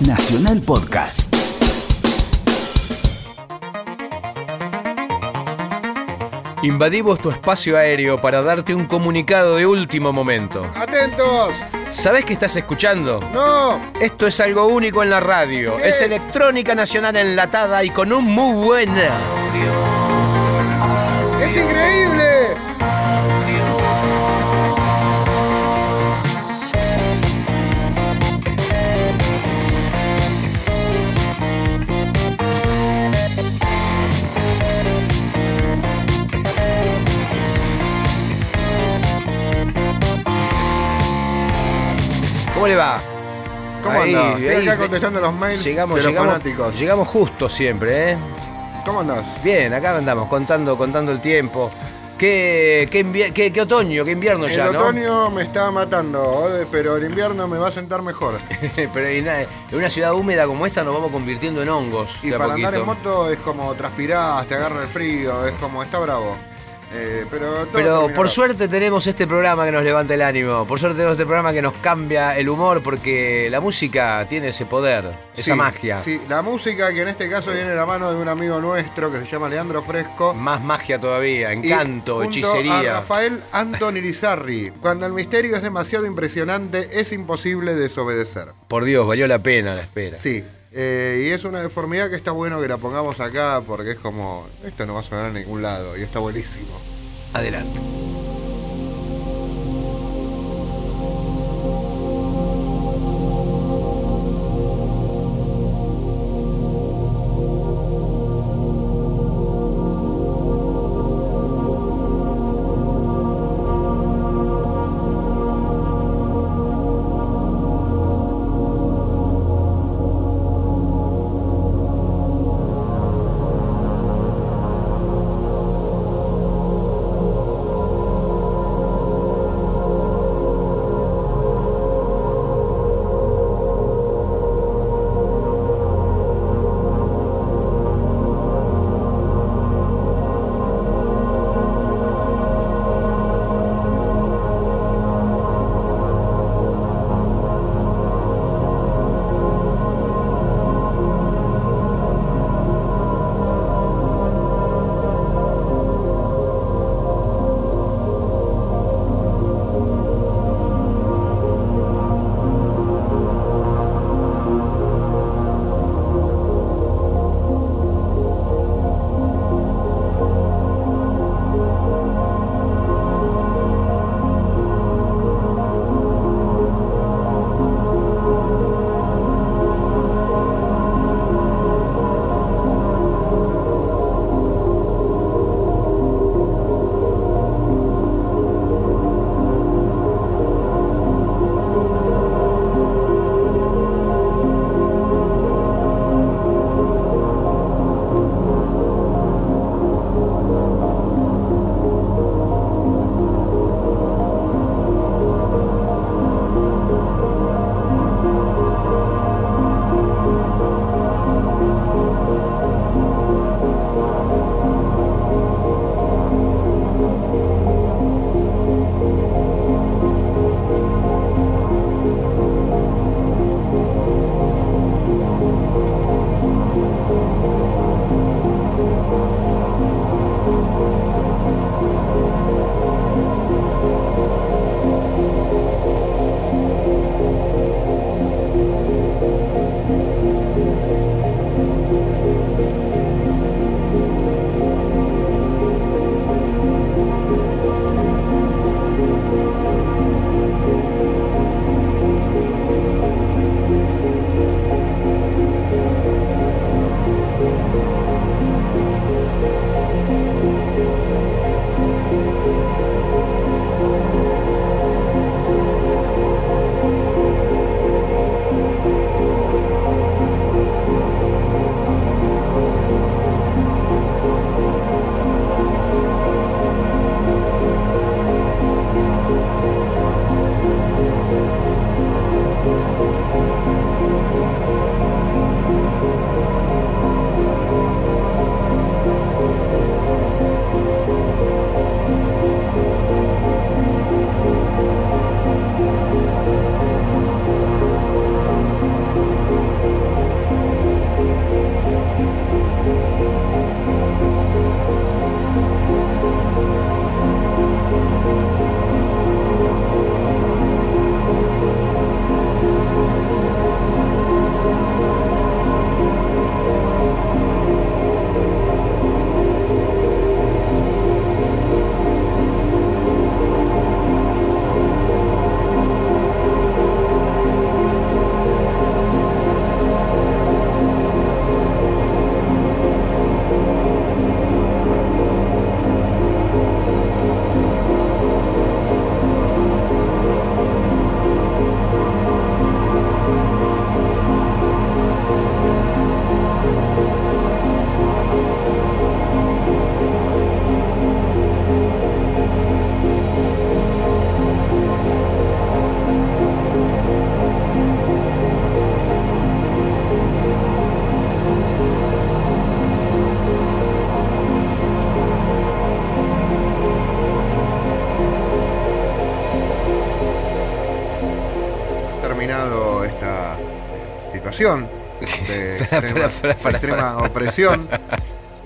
Nacional Podcast. Invadimos tu espacio aéreo para darte un comunicado de último momento. ¡Atentos! ¿Sabés qué estás escuchando? ¡No! Esto es algo único en la radio. ¿Qué Es es? electrónica nacional enlatada y con un muy buen va? ¿Cómo Ahí, andás? Ahí, acá contestando los mails Llegamos, de los llegamos, fanáticos. llegamos justo siempre, ¿eh? ¿Cómo andás? Bien, acá andamos contando, contando el tiempo. ¿Qué, qué, invier- qué- qué otoño, qué invierno El ya, ¿no? otoño me está matando, eh, pero el invierno me va a sentar mejor. Pero en una, en una ciudad húmeda como esta nos vamos convirtiendo en hongos. Y para andar en moto es como transpirás, te agarra el frío, es como, está bravo. Eh, pero por suerte tenemos este programa que nos levanta el ánimo. Por suerte tenemos este programa que nos cambia el humor porque la música tiene ese poder, esa magia. Sí, la música que en este caso viene de la mano de un amigo nuestro que se llama Leandro Fresco. Más magia todavía, y encanto, A hechicería. Rafael Anthony Lizarri. Cuando el misterio es demasiado impresionante, es imposible desobedecer. Por Dios, valió la pena la espera. Sí, eh, y es una deformidad que está bueno que la pongamos acá porque es como, esto no va a sonar en ningún lado y está buenísimo. Adelante. De Pará, extrema, opresión.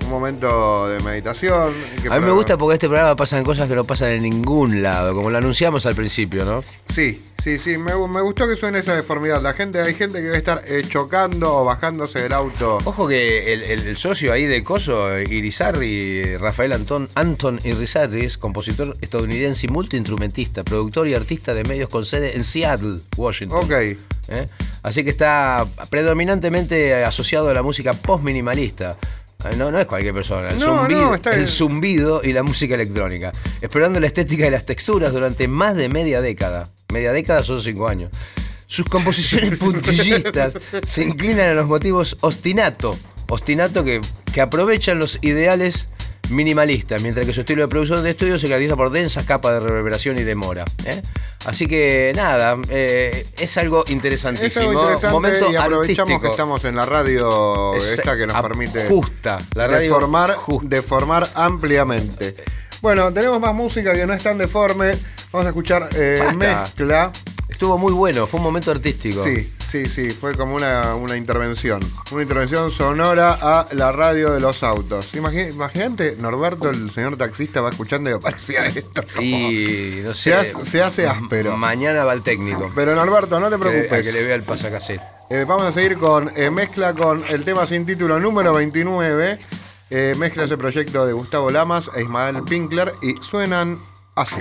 Un momento de meditación. que A mí me gusta porque este programa pasan cosas que no pasan en ningún lado, como lo anunciamos al principio, ¿no? Sí, sí, sí, me, gu- me gustó que suene esa deformidad. La gente, hay gente que debe estar eh, chocando o bajándose del auto. Ojo que el, el- el socio ahí de Coso, Irizarry, Rafael Anton, Anton Irizarry, es compositor estadounidense y multiinstrumentista, productor y artista de medios con sede en Seattle, Washington. Ok. Así que está predominantemente asociado a la música post-minimalista. Eh, No, no es cualquier persona. El, No, zumbido, no, está el bien. zumbido y la música electrónica. Explorando la estética y las texturas durante más de media década. Media década son cinco años. Sus composiciones puntillistas se inclinan a los motivos ostinato. Ostinato que, que aprovechan los ideales minimalistas, mientras que su estilo de producción de estudio se caracteriza por densas capas de reverberación y demora. ¿eh? Así que nada, eh, es algo interesantísimo. es algo interesante Momento y aprovechamos artístico. que estamos en la radio Es- esta que nos permite justa, la radio deformar, justa. deformar ampliamente. Bueno, tenemos más música que no es tan deforme. Vamos a escuchar eh, mezcla. Estuvo muy bueno, fue un momento artístico. Sí, sí, sí, fue como una, una intervención. Una intervención sonora a la radio de los autos. Imagínate, Norberto, el señor taxista, va escuchando y aparecía esto. Y no sé. Se hace- se hace áspero. Mañana va el técnico. Pero Norberto, no te Que, a preocupes. que le vea el pasacassette. Eh, vamos a seguir con eh, mezcla con el tema sin título número 29. Eh, mezcla ese proyecto de Gustavo Lamas e Ismael Pinkler y suenan así.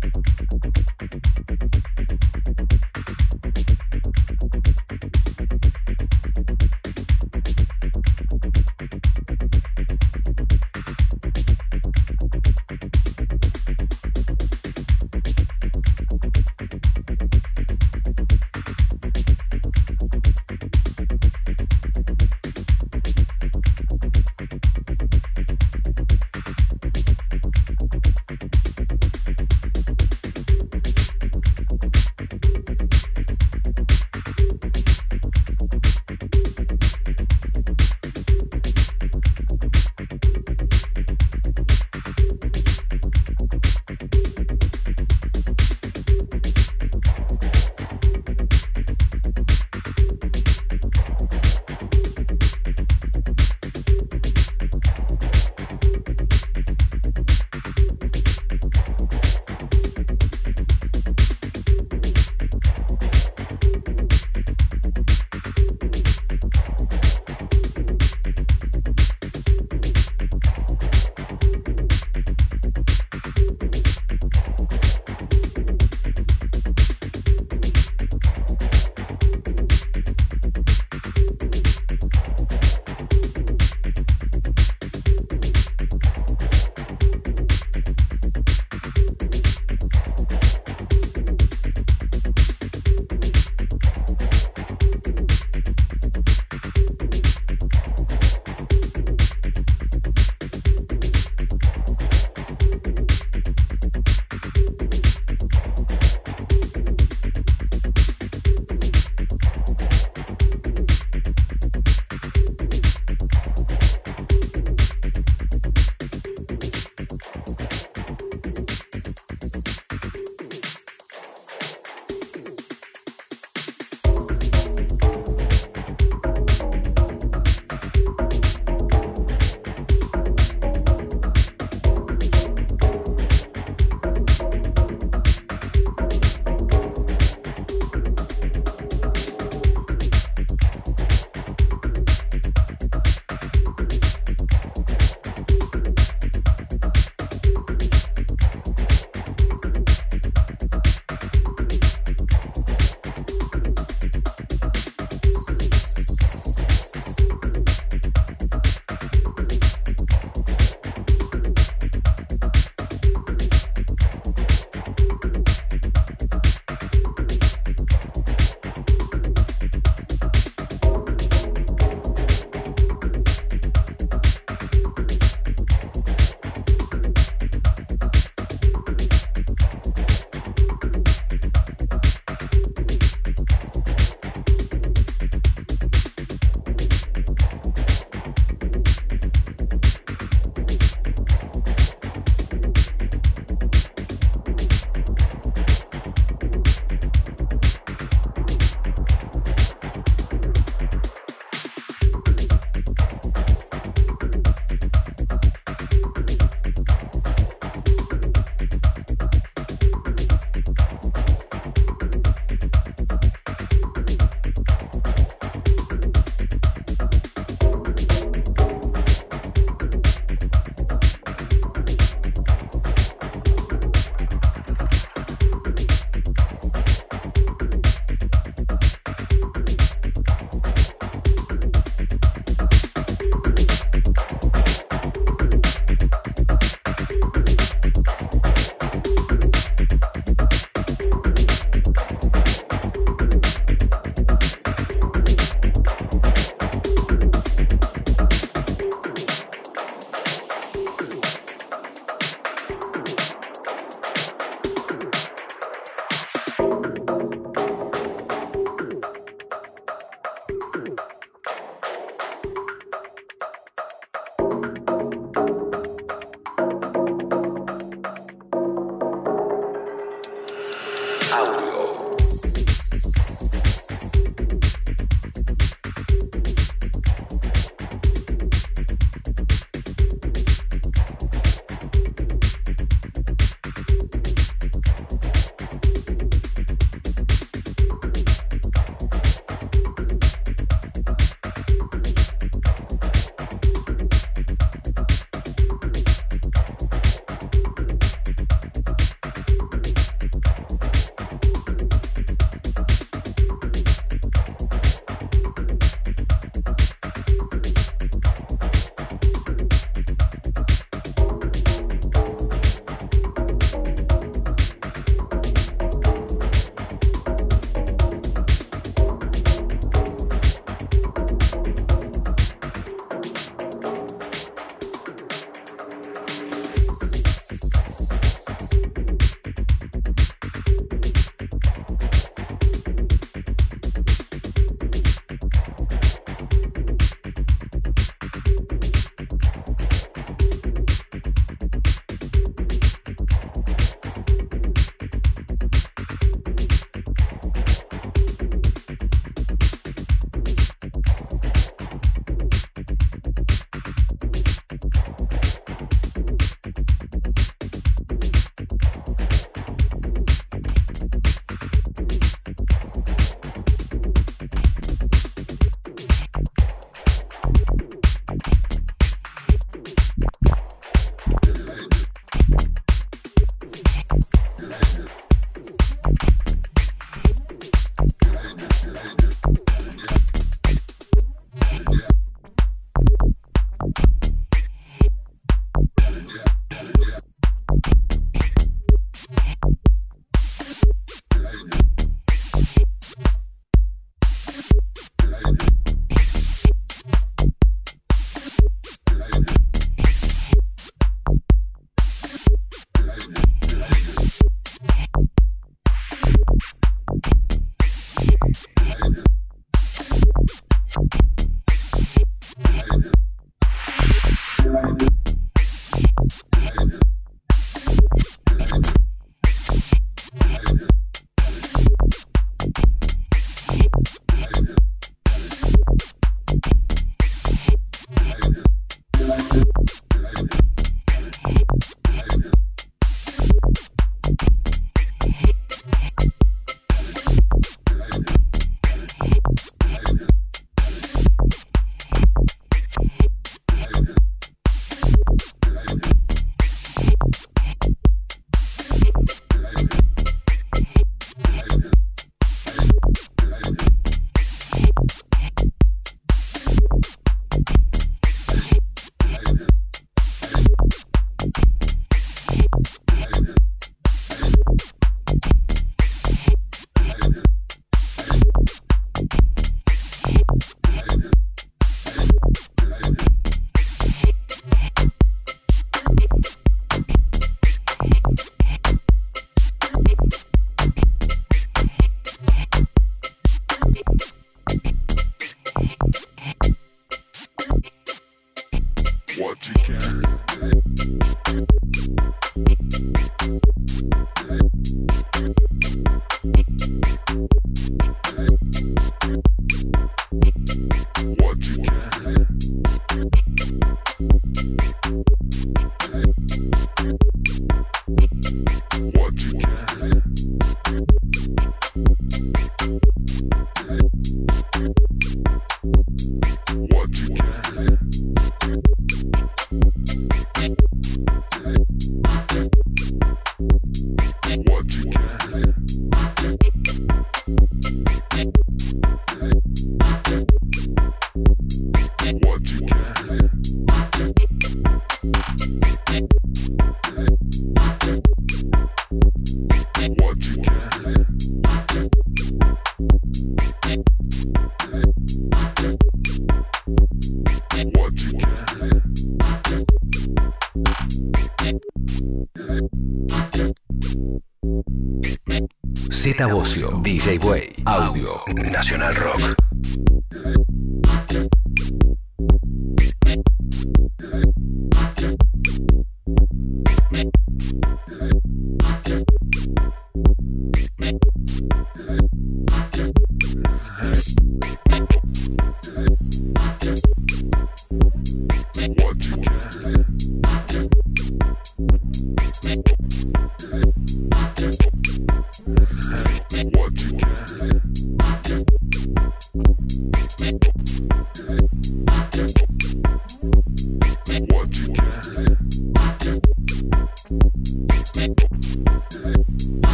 Bocio, DJ Way, Audio, Nacional Rock.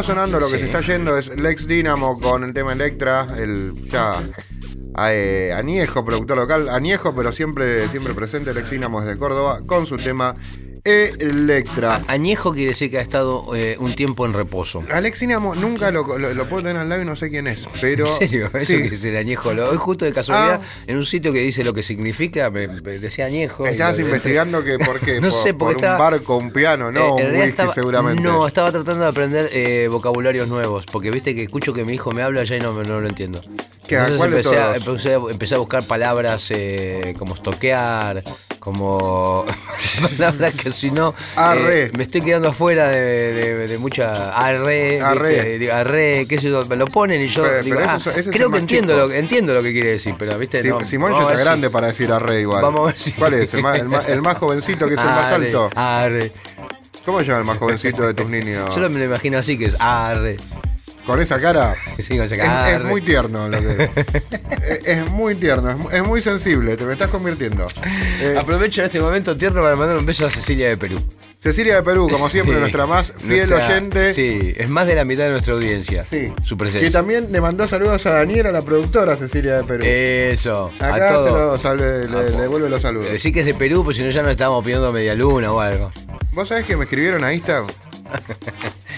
Está sonando, lo que Sí. se está yendo es Lex Dynamo con el tema Electra, el ya eh, Aniejo, productor local, Aniejo, pero siempre, siempre presente, Lex Dynamo desde Córdoba, con su tema Electra. Añejo quiere decir que ha estado eh, un tiempo en reposo. Alex Dynamo nunca lo, lo- lo puedo tener al lado y no sé quién es, pero. ¿En serio? Eso sí. es el añejo. Hoy justo de casualidad, Ah. en un sitio que dice lo que significa, me, me decía añejo. Estabas lo- investigando que por qué, No por, sé, porque por estaba- un barco, un piano, no, Eh, un whisky estaba- seguramente. No, estaba tratando de aprender eh, vocabularios nuevos, porque viste que escucho que mi hijo me habla ya y no, no lo entiendo. ¿Qué, Entonces cuál empecé a, todos? empecé, a, empecé a buscar palabras eh, como estoquear, como palabras que si no eh, me estoy quedando afuera de, de- de mucha arre, Arre. arre, qué sé yo, me lo ponen y yo Pero- digo, pero ah, eso creo que entiendo lo, que- entiendo lo que quiere decir, pero viste, Sí, no, Simón ya está si- grande para decir arre igual. Vamos a ver si- ¿Cuál es? ¿El más, el más- el más jovencito que es el más alto? Arre. ¿Cómo se llama el más jovencito de tus niños? Yo me lo imagino así que es arre. Con esa cara. Sí, con esa Es, cara, es muy tierno lo que. es, es muy tierno, es, mu- es muy sensible, te me estás convirtiendo. Eh, Aprovecho en este momento tierno para mandar un beso a Cecilia de Perú. Cecilia de Perú, como siempre, Sí. nuestra más fiel Nuestra- oyente. Sí, es más de la mitad de nuestra audiencia. Sí. Su Y presencia. también le mandó saludos a Daniela, la productora Cecilia de Perú. Eso, a Acá se lo le, le devuelve los saludos. Decir que es de Perú, pues si no ya nos estábamos pidiendo media luna o algo. ¿Vos sabés que me escribieron a Instagram?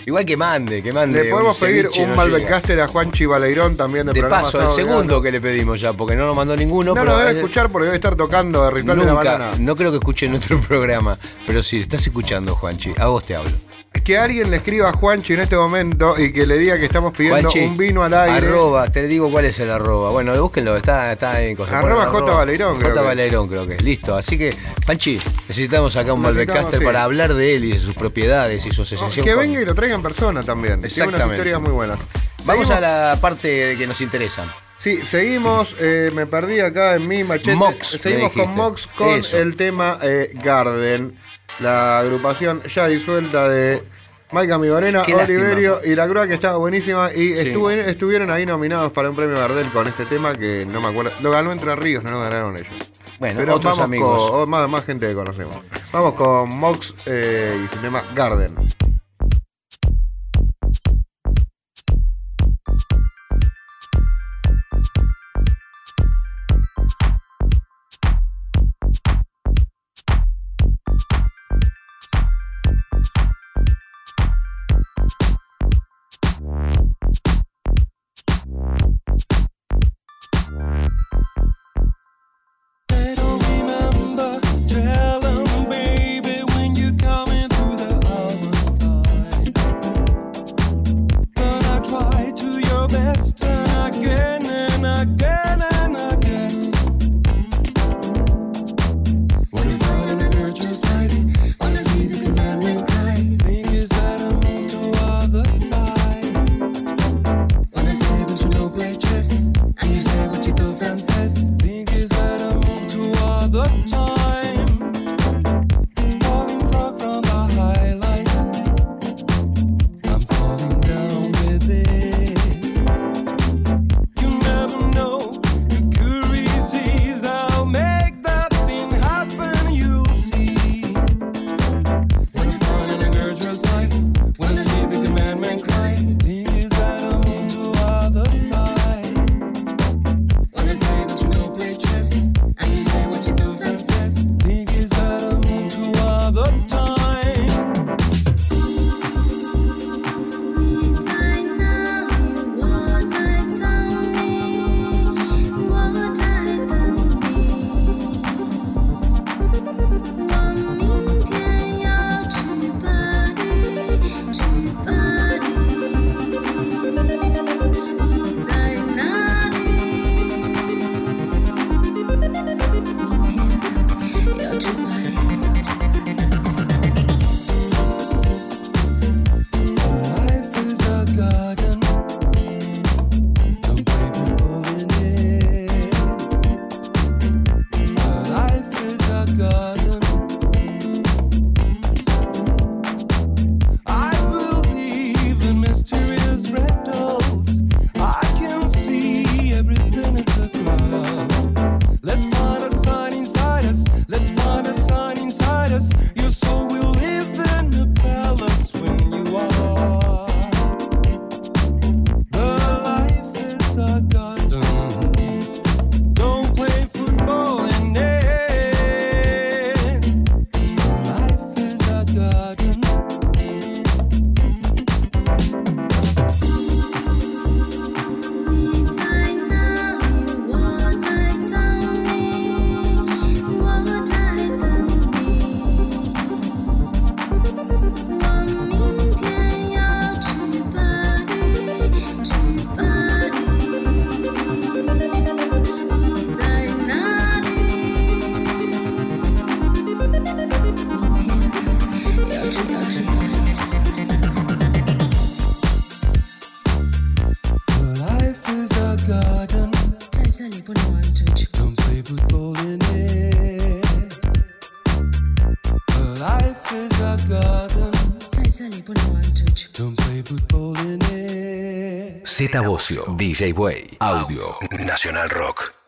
Igual que mande, que mande. Le podemos un pedir un no Malbecaster a Juanchi Baleirón también de. De programa paso, el segundo que le pedimos ya, porque no nos mandó ninguno. No pero lo debe veces- escuchar porque debe estar tocando de Ritual de la Nunca, Banana. no creo que escuche nuestro programa, pero si estás escuchando, Juanchi, a vos te hablo. Que alguien le escriba a Juanchi en este momento y que le diga que estamos pidiendo Juanchi, un vino al aire. Arroba, te digo cuál es el arroba. Bueno, búsquenlo, está, está en. Arroba Ponen J. Baleirón, creo J. que. Baleirón, creo que es. Listo. Así que, Juanchi, necesitamos acá un Malbecaster sí. para hablar de él y de sus propiedades y su No, asociación. que con- venga y lo traiga en persona también. Tiene unas Exactamente. historias muy buenas. Vamos Seguimos- a la parte que nos interesa. Sí, seguimos. eh, me perdí acá en mi machete. Mox, seguimos con. Mox con Eso. el tema eh, Garden. La agrupación ya disuelta de Maika Migorena, Qué lástima. Oliverio y La Crua, que estaba buenísima. Y estuvo- estuvieron ahí nominados para un premio Gardel con este tema que no me acuerdo. Lo ganó Entre Ríos, no lo ganaron ellos. Bueno, Pero otros vamos amigos. con más, más gente que conocemos. Vamos con Mox eh, y su tema Garden. Z DJ Way, Audio, Nacional Rock.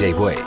这一位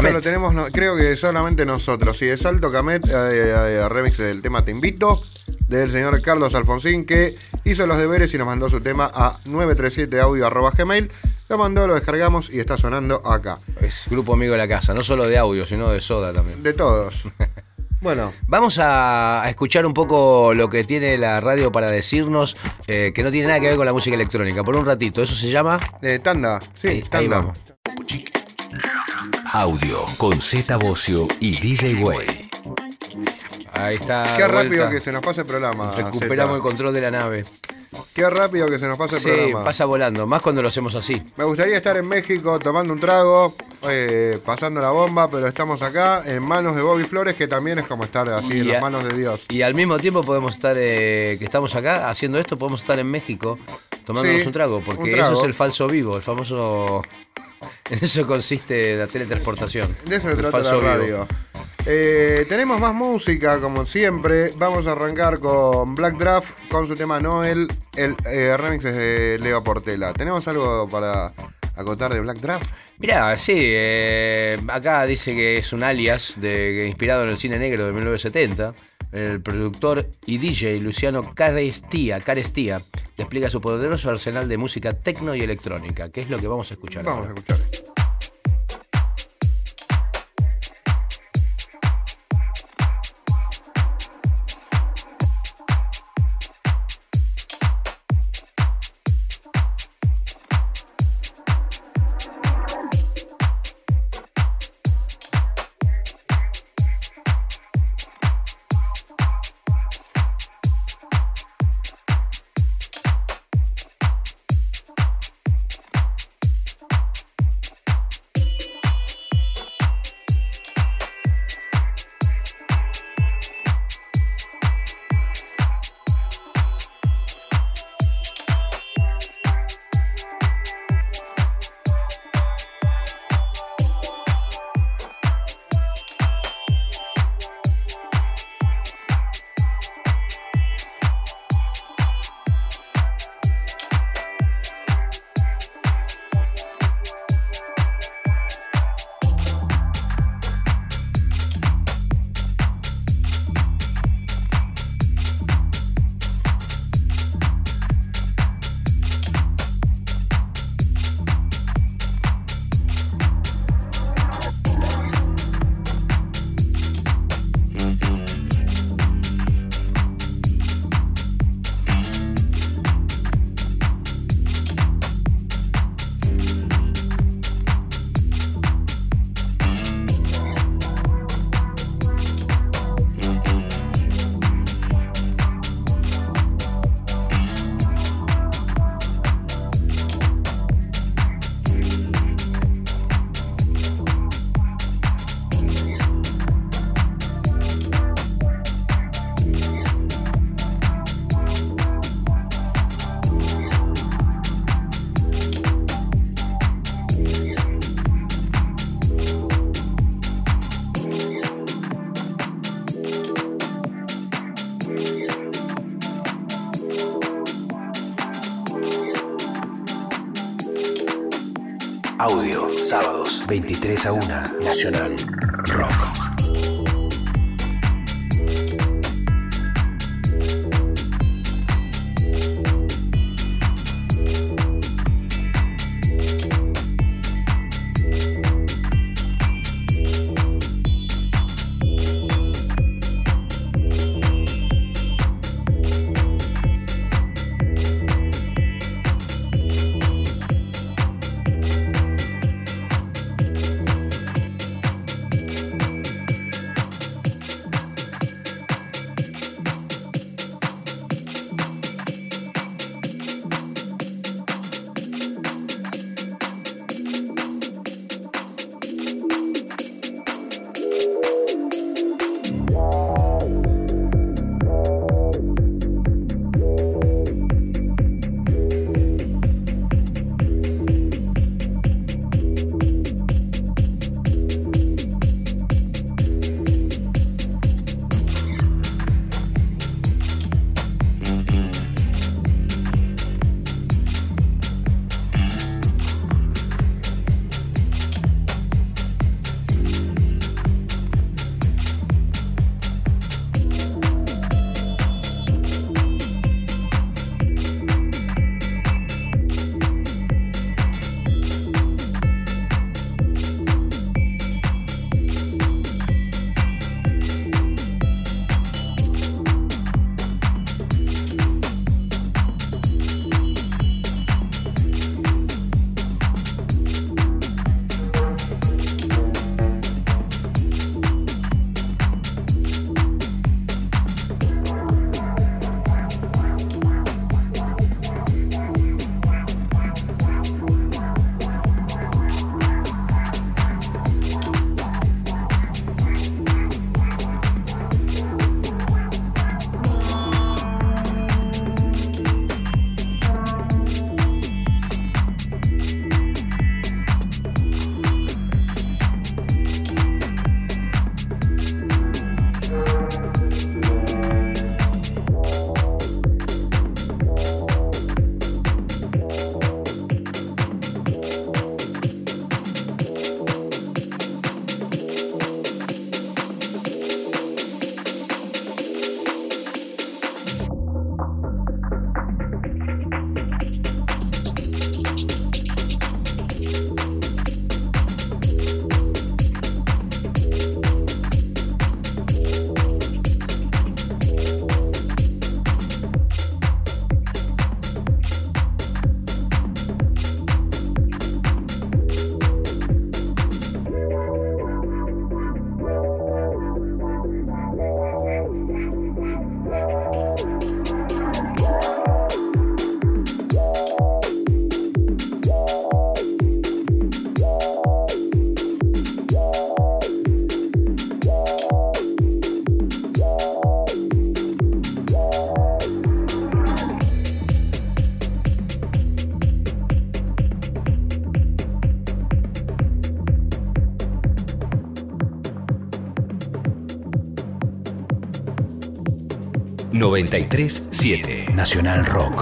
Esto, lo tenemos, no- creo que solamente nosotros. Y de Salto Camet, eh, eh, remix del tema Te Invito, del señor Carlos Alfonsín, que hizo los deberes y nos mandó su tema a 937audio.gmail. Lo mandó, lo descargamos y está sonando acá. Es grupo amigo de la casa, no solo de audio, sino de soda también. De todos. bueno, Vamos a, escuchar un poco lo que tiene la radio para decirnos, eh, que no tiene nada que ver con la música electrónica. Por un ratito, eso se llama. eh, tanda. Sí, Ahí- ahí tanda. vamos. Audio con Z Bocio y DJ Way. Ahí está. Qué rápido que se nos pasa el programa. Recuperamos el control de la nave. Qué rápido que se nos pasa el Sí, programa. pasa volando, más cuando lo hacemos así. Me gustaría estar en México tomando un trago, eh, pasando la bomba, pero estamos acá en manos de Bobby Flores, que también es como estar así en a- las manos de Dios. Y al mismo tiempo podemos estar, eh, que estamos acá haciendo esto, podemos estar en México tomándonos Sí, un trago, porque un trago. eso es el falso vivo, el famoso... En eso consiste la teletransportación. De eso se trata la radio. Eh, tenemos más música, como siempre. Vamos a arrancar con Black Draft, con su tema Noel. El eh, remix es de Leo Portela. ¿Tenemos algo para acotar de Black Draft? Mirá, sí, eh, acá dice que es un alias de, inspirado en el cine negro de 1970. El productor y DJ Luciano Carestía, Carestía explica su poderoso arsenal de música tecno y electrónica, que es lo que vamos a escuchar. Vamos a escuchar. 3 a 1. 937 Nacional Rock.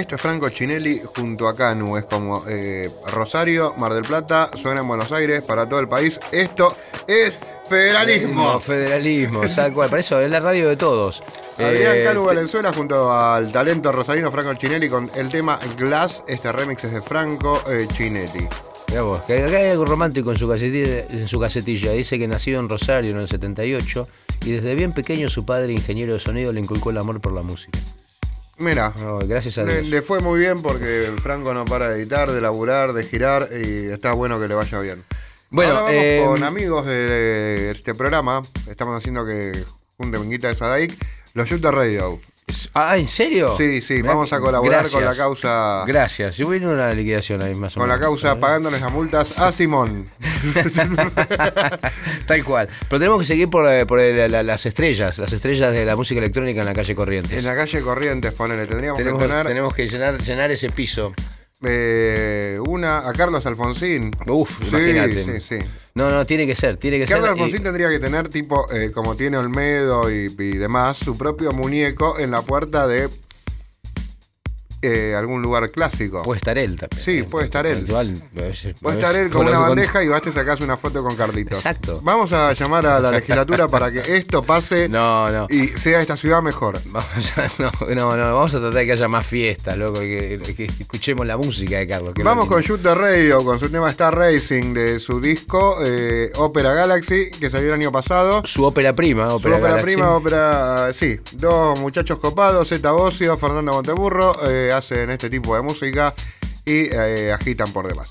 Esto es Franco Chinelli junto a Canu. Es como eh, Rosario, Mar del Plata, suena en Buenos Aires, para todo el país. Esto es federalismo. Federalismo, tal cual. Para eso es la radio de todos. Adrián Eh, Canu Valenzuela junto al talento rosarino Franco Chinelli con el tema Glass. Este remix es de Franco eh, Chinelli. Mirá vos, que acá hay algo romántico en su, casetilla, en su casetilla. Dice que nació en Rosario en el 78 y desde bien pequeño su padre, ingeniero de sonido, le inculcó el amor por la música. Mira, No, gracias a le, Dios. le fue muy bien porque Franco no para de editar, de laburar, de girar y está bueno que le vaya bien. Bueno, Ahora vamos eh, con amigos de este programa. Estamos haciendo que junten guita de Sadaic. Los Shooter Radio. Ah, ¿en serio? Sí, sí, vamos a colaborar con la causa. Gracias. Yo a una liquidación ahí más o Con la menos. causa pagándoles las multas a Simón. Tal cual. Pero tenemos que seguir por, eh, por la- las estrellas, las estrellas de la música electrónica en la calle Corrientes. En la calle Corrientes, ponele. Tendríamos tenemos, que tener tenemos que llenar, llenar ese piso. eh, una a Carlos Alfonsín. Uf, Sí, imagínate. Sí, sí. No, no, tiene que ser, tiene que Carlos ser. y- Alfonsín tendría que tener, tipo, eh, como tiene Olmedo y, y demás, su propio muñeco en la puerta de eh, algún lugar clásico. Puede estar él también. Sí, eh, puede estar él. Veces- Puede estar él con una bandeja y vas te sacás una foto con Carlitos. Exacto. Vamos a llamar a la legislatura para que esto pase No, no. y sea esta ciudad mejor. Vamos a, no, no, no, vamos a tratar de que haya más fiestas, loco, que, que escuchemos la música de Carlos. que Vamos con Shoot the Radio, con su tema Star Racing de su disco eh, Opera Galaxy, que salió el año pasado. su ópera prima, Su ópera, ópera Galaxy. prima, ópera. Sí, dos muchachos copados, Zeta Ocio, Fernando Monteburro, eh, hacen este tipo de música y eh, agitan por demás.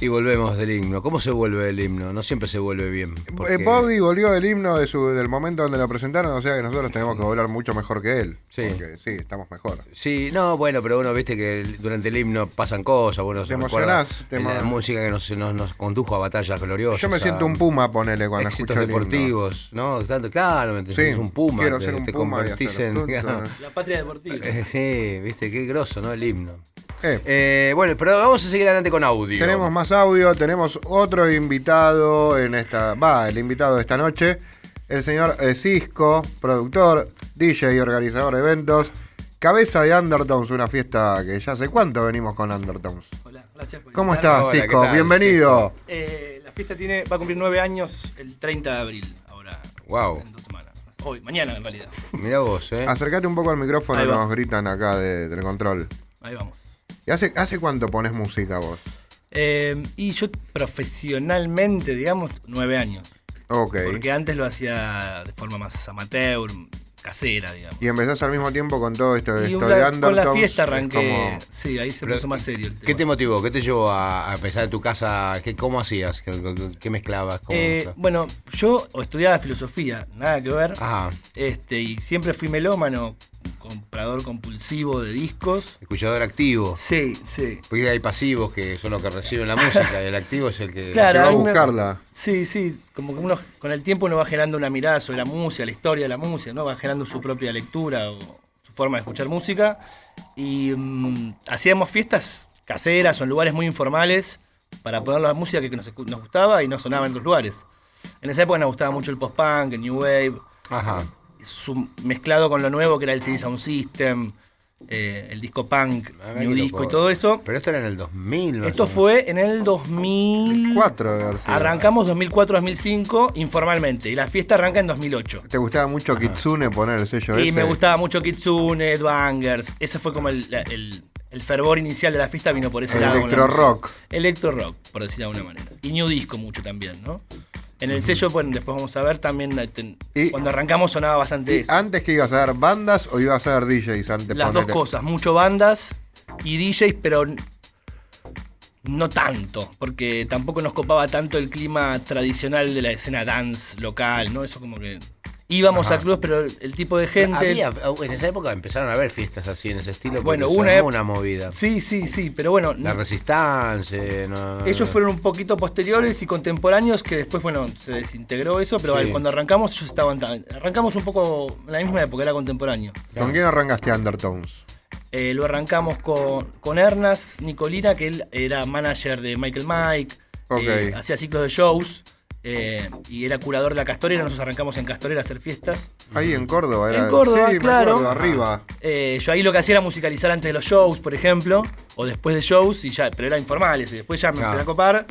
Y volvemos del himno. ¿Cómo se vuelve el himno? No siempre se vuelve bien. porque- Eh, Bobby volvió del himno de su, del momento donde lo presentaron, o sea que nosotros tenemos que volar mucho mejor que él. Sí. Porque sí, estamos mejor. Sí, no, bueno, pero uno viste que durante el himno pasan cosas. Bueno, Te emocionás, te en la música que nos, nos, nos condujo a batallas gloriosas. Yo me siento un puma, ponele, cuando Éxitos escucho el himno. deportivos, ¿no? Tanto, claro, me Sí, es un puma. quiero te, ser un te puma y convertís hacer en. claro. La patria deportiva. Sí, viste, qué grosso, ¿no? El himno. Eh, Eh, bueno, pero vamos a seguir adelante con audio. Tenemos más audio, tenemos otro invitado en esta. Va, el invitado de esta noche, el señor eh, Cisco, productor, DJ y organizador de eventos. Cabeza de Undertones, una fiesta que ya hace cuánto venimos con Undertones. Hola, gracias por ¿Cómo estás, Hola, Cisco? ¿qué tal, Bienvenido. Eh, la fiesta tiene, va a cumplir nueve años el 30 de abril, ahora. Wow. En dos semanas. Hoy, mañana en realidad. Mirá vos, ¿eh? Acércate un poco al micrófono, nos gritan acá de- del control. Ahí vamos. ¿Y hace, hace cuánto pones música vos? Eh, y yo profesionalmente, digamos, nueve años. Ok. Porque antes lo hacía de forma más amateur, casera, digamos. Y empezás al mismo tiempo con todo esto, de con Undertones. la fiesta es arranqué. como- Sí, ahí se Pero, puso más serio el tema. ¿Qué te motivó? ¿Qué te llevó a, a empezar en tu casa? ¿Qué, ¿Cómo hacías? ¿Qué, qué- qué mezclabas? ¿Cómo- Eh, bueno, yo estudiaba filosofía, nada que ver. Ajá, Este, y siempre fui melómano, comprador compulsivo de discos. escuchador activo. Sí, sí. Porque hay pasivos que son los que reciben la música y el activo es el que... Claro, que va a buscarla. Sí, sí, como que uno con el tiempo uno va generando una mirada sobre la música, la historia de la música, ¿no? Va generando su propia lectura o su forma de escuchar música. Y mm, hacíamos fiestas caseras o en lugares muy informales para poner la música que nos, nos gustaba y no sonaba en otros lugares. En esa época nos gustaba mucho el post-punk, el new wave, Ajá. Su- mezclado con lo nuevo que era el CD Sound System, eh, el disco punk, Ah, new disco y todo eso. Pero esto era en el 2000, ¿no? Esto fue en el 2000. Cuatro de haber sido. Arrancamos 2004-2005 informalmente y la fiesta arranca en 2008. ¿Te gustaba mucho Kitsune poner el sello Y ese? me gustaba mucho Kitsune, Bangers. Ese fue como el, la- el- el fervor inicial de la fiesta, vino por ese El lado. electro rock. Electro rock, por decir de alguna manera. Y New Disco mucho también, ¿no? En el sello, bueno, después vamos a ver también. eh, ten- Y- cuando arrancamos sonaba bastante ¿Y eso. antes que ibas a ver bandas o ibas a ver DJs antes? Las dos ponele? cosas, mucho bandas y DJs, pero n- no tanto, porque tampoco nos copaba tanto el clima tradicional de la escena dance local, ¿no? Eso como que íbamos Ajá. a clubes, pero el tipo de gente... Había, en esa época empezaron a haber fiestas así en ese estilo. Bueno, se una una movida. Sí, sí, sí, pero bueno, La resistencia. no, no, ellos fueron un poquito posteriores y contemporáneos que después, bueno, se desintegró eso, pero Sí. cuando arrancamos ellos estaban... tan- Arrancamos un poco en la misma época, era contemporáneo. ¿Con quién arrancaste Undertones? Eh, lo arrancamos con, con Ernest Nicolina, que él era manager de Michael Mike, Ok. eh, hacía ciclos de shows eh, y era curador de la Castorera. Nosotros arrancamos en Castorera a hacer fiestas. Ahí en Córdoba, era. En Córdoba, sí, claro. acuerdo, arriba. Eh, yo ahí lo que hacía era musicalizar antes de los shows, por ejemplo, o después de shows, y ya, pero eran informales. Y después ya me Ah. empecé a copar.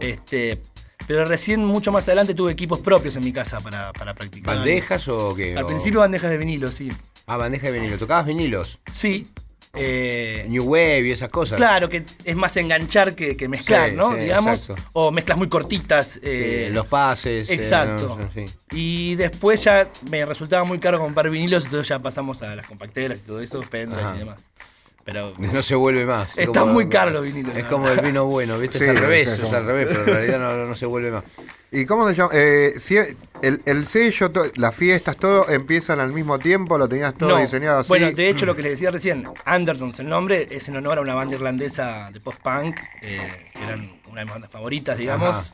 Este, pero recién, mucho más adelante, tuve equipos propios en mi casa para, para practicar. ¿Bandejas o qué? Al O- principio bandejas de vinilo, sí. Ah, bandeja de vinilo. ¿Tocabas vinilos? Sí. Eh, New Wave y esas cosas. Claro, que es más enganchar que, que mezclar, Sí, ¿no? sí, Digamos. exacto. O mezclas muy cortitas. eh, los pases. eh, Exacto. no. Y después ya me resultaba muy caro comprar vinilos, entonces ya pasamos a las compacteras y todo eso, pendrives y demás. Pero No se vuelve más. Es Están como- muy caros los vinilos, Es como el vino bueno, ¿viste? Sí, es al revés, es al revés, pero en realidad no, no se vuelve más. ¿Y cómo se llama? Eh, si el, el sello, to- las fiestas, todo empiezan al mismo tiempo, lo tenías todo no. diseñado así. Bueno, de hecho, lo que les decía recién, Andertons, el nombre es en honor a una banda irlandesa de post-punk, eh, que eran una de mis bandas favoritas, digamos. Ajá.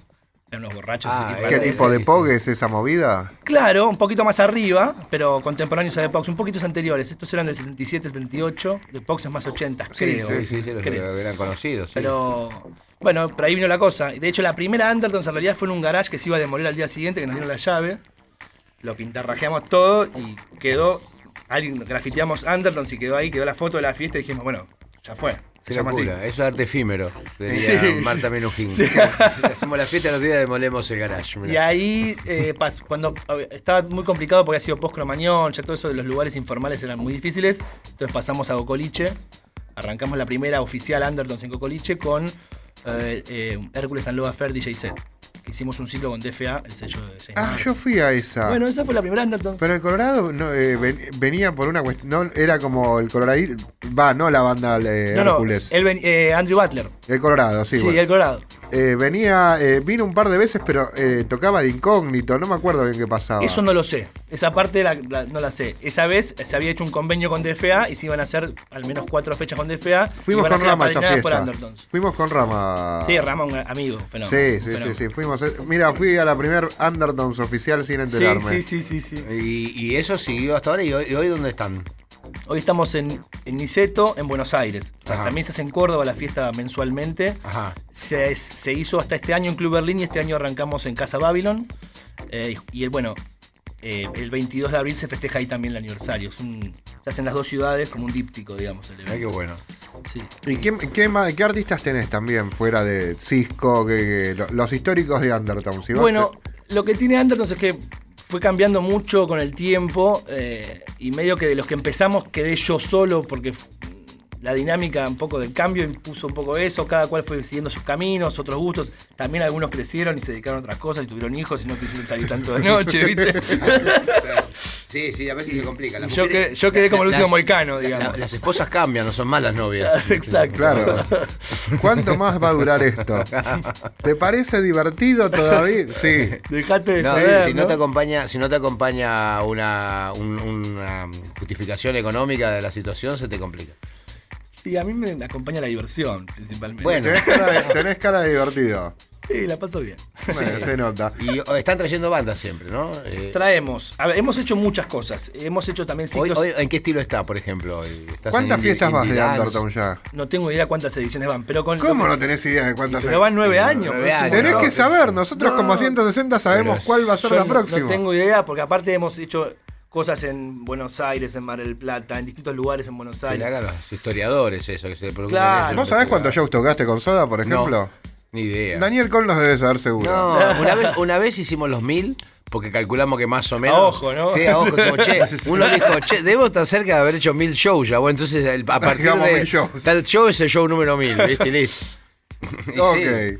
Eran borrachos. Ah, ¿Qué tipo de pogue es esa movida? Claro, un poquito más arriba, pero contemporáneos a The Pox, un poquito anteriores. Estos eran del 77, 78, The Pox es más 80, creo. Sí, sí, sí, los creo. que eran conocidos. sí. Pero bueno, por ahí vino la cosa. De hecho, la primera Undertones en realidad fue en un garage que se iba a demoler al día siguiente, que nos dieron la llave. Lo pintarrajeamos todo y quedó. Alguien grafiteamos Undertones y quedó ahí, quedó la foto de la fiesta y dijimos, bueno, ya fue. Se llama así. Eso es arte efímero. Diría Sí, Marta. Menujín. Sí. Hacemos la fiesta los días demolemos el garage. mirá. Y ahí, eh, cuando estaba muy complicado porque ha sido post-cromañón, ya todo eso de los lugares informales eran muy difíciles, entonces pasamos a Cocoliche, arrancamos la primera oficial Undertones en Cocoliche con eh, eh, Hércules and Love Affair DJ set, que hicimos un ciclo con DFA, el sello de James Ah, yo fui a esa. Bueno, esa fue la primera Undertones. Pero el Colorado no, eh, ven- venía por una cuestión. No, era como el Colorado. Va, no la banda eh, no, no, Hércules. él ven- eh, Andrew Butler. El Colorado, sí. Sí, bueno. el Colorado. Eh, venía, eh, vino un par de veces, pero eh, tocaba de incógnito. No me acuerdo bien qué pasaba. Eso no lo sé. Esa parte la- la- no la sé. Esa vez se había hecho un convenio con DFA y se iban a hacer al menos cuatro fechas con DFA. Fuimos iban a con ser Rama a esa apadrinadas por fiesta. Fuimos con Rama. Sí, Rama, un amigo. fenómeno, Sí, sí, sí, fenómeno. sí. Fuimos. eh, Mira, fui a la primer Undertones oficial sin Sí, enterarme. sí, sí, sí, sí. Y, y eso siguió hasta ahora. ¿Y hoy, y hoy dónde están? Hoy estamos en, en Niceto, en Buenos Aires. O sea, Ajá. también se hace en Córdoba la fiesta mensualmente. Ajá. Se, se hizo hasta este año en Club Berlín y este año arrancamos en Casa Babylon. Eh, y bueno, eh, el 22 de abril se festeja ahí también el aniversario. Es un- se hacen las dos ciudades como un díptico, digamos. El Mirá qué bueno. Sí. ¿Y qué, qué, ma- qué artistas tenés también fuera de Cisco, que, que- lo- los históricos de? Si vos Bueno, te- lo que tiene Undertones es que fue cambiando mucho con el tiempo eh, y medio que de los que empezamos quedé yo solo porque la dinámica un poco del cambio impuso un poco eso, cada cual fue siguiendo sus caminos, otros gustos, también algunos crecieron y se dedicaron a otras cosas y tuvieron hijos y no quisieron salir tanto de noche, ¿viste? Sí, sí, a veces se complica. Las yo mujeres- yo quedé como el las- último moicano, digamos. la- las esposas cambian, no son malas novias. Exacto. Claro. ¿Cuánto más va a durar esto? ¿Te parece divertido todavía? Sí. Dejate de No, si no, ¿no? te acompaña, si no te acompaña una, un- una justificación económica de la situación, se te complica. Sí, a mí me acompaña la diversión, principalmente. Bueno. Tenés cara de, tenés cara de divertido. Sí, la paso bien. Bueno, se nota. Y están trayendo bandas siempre, ¿no? Eh, Traemos, a ver, hemos hecho muchas cosas. Hemos hecho también ciclos. hoy, ¿En qué estilo está, por ejemplo? ¿Estás ¿Cuántas en indie- fiestas vas indie de dance? Undertone ya? No tengo idea cuántas ediciones van, pero con. ¿Cómo no tenés idea de cuántas Pero van nueve Sí, años. nueve años. Tenés no, que saber, nosotros no. como 160 sabemos cuál va a ser la no- próxima. No tengo idea, porque aparte hemos hecho cosas en Buenos Aires, en Mar del Plata, en distintos lugares en Buenos Que le Aires. hagan los historiadores eso, que se preocupen Claro. eso. ¿Vos sabés cuántos shows tocaste con Soda, por ejemplo? No, ni idea. Daniel Cole nos debe saber seguro. No, una vez, una vez hicimos los mil, porque calculamos que más o menos. ojo, ¿no? Sí, a ojo, como, che, uno dijo, che, debo estar cerca de haber hecho mil shows ya. Bueno, entonces el- a partir Hagamos de mil shows. tal show es el show número mil, ¿viste? Listo. Ok. sí.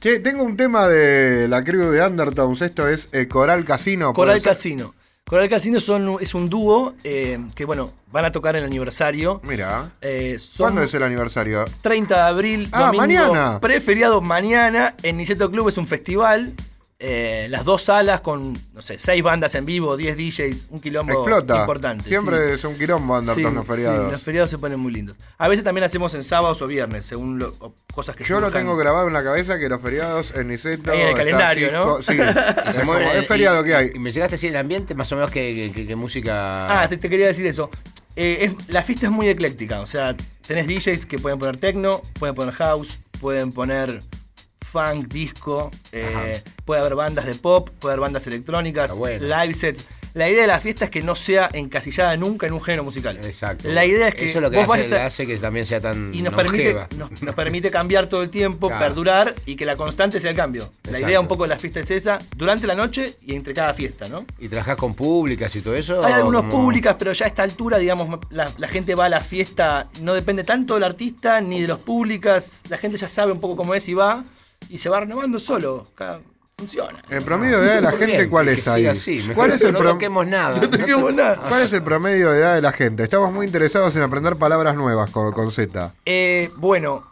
Che, tengo un tema de la crew de Undertones. Esto es eh, Coral Casino. ¿puede Coral ser? Casino. Coral Casino son, es un dúo eh, que, bueno, van a tocar en el aniversario. Mira. Eh, ¿Cuándo es el aniversario? 30 de abril, Ah, domingo, mañana. preferiado mañana. En Niceto Club es un festival. Eh, las dos salas con, no sé, seis bandas en vivo, 10 DJs, un quilombo Explota. importante. Siempre sí. es un quilombo Undertones Sí, los feriados. sí, los feriados se ponen muy lindos. A veces también hacemos en sábados o viernes, según lo- o cosas que Yo lo tengo grabado en la cabeza que los feriados en Niceto. Ahí en el calendario, ¿no? Sí. es, como- feriado que hay. Y me llegaste a decir el ambiente, más o menos que, que- que música. Ah, te, te quería decir eso. Eh, es- la fiesta es muy ecléctica, o sea, tenés DJs que pueden poner techno, pueden poner house, pueden poner funk, disco, eh, puede haber bandas de pop, puede haber bandas electrónicas, bueno. live sets. La idea de la fiesta es que no sea encasillada nunca en un género musical. Exacto. La idea es que Eso es lo que vos hace, vayas a- hace que también sea tan. y nos permite, nos, nos permite cambiar todo el tiempo, Claro. perdurar y que la constante sea el cambio. La idea un poco de la fiesta es esa, durante la noche y entre cada fiesta, ¿no? ¿Y trabajás con públicas y todo eso? Hay algunos como- públicas, pero ya a esta altura, digamos, la, la gente va a la fiesta, no depende tanto del artista ni de los públicas, la gente ya sabe un poco cómo es y va, y se va renovando solo, funciona. El promedio de edad de la gente, ¿cuál es ahí? así, ¿Cuál es el no toquemos nada. No toquemos nada. ¿Cuál es el promedio de edad de la gente? Estamos muy interesados en aprender palabras nuevas con, con Z. Eh, bueno,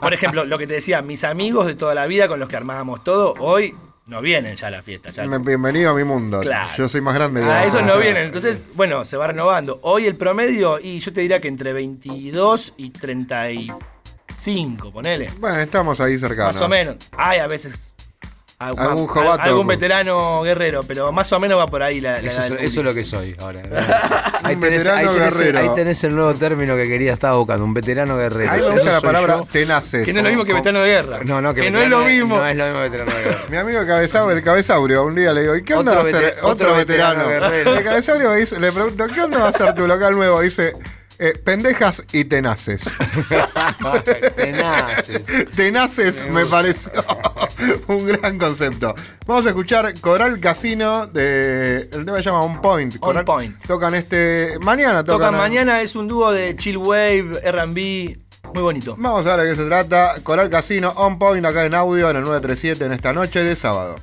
por ejemplo, lo que te decía, mis amigos de toda la vida con los que armábamos todo, hoy no vienen ya a la fiesta. Ya Bienvenido a mi mundo. Claro. Yo soy más grande que Ah, esos no vienen. Entonces, bueno, se va renovando. Hoy el promedio, y yo te diría que entre 22 y 35, ponele. Bueno, estamos ahí cercanos. Más o menos. Hay a veces. a- Algún a- jovato. algún veterano guerrero, pero más o menos va por ahí la, la Eso, edad es, eso lo que soy ahora. Ahí Un tenés, veterano ahí tenés- guerrero. ahí tenés el nuevo término que quería, estaba buscando, un veterano guerrero. A mí me gusta la palabra yo. tenaces. Que no es lo mismo que veterano de guerra. No, no, que, no es lo mismo. No es lo mismo veterano de guerra. Mi amigo Cabezaurio, el Cabezaurio, un día le digo, ¿y qué onda Otro va a veter- otro veterano guerrero. El Cabezaurio me dice- le pregunto, ¿qué onda va a hacer tu local nuevo? Dice, eh, pendejas y tenaces. Tenaces. Tenaces me pareció un gran concepto. Vamos a escuchar Coral Casino de. El tema se llama On Point. Coral- Point. Tocan este. Mañana tocan. Tocan mañana, es un dúo de chill wave, RB, muy bonito. Vamos a ver de qué se trata. Coral Casino On Point acá en audio en el 937 en esta noche de sábado.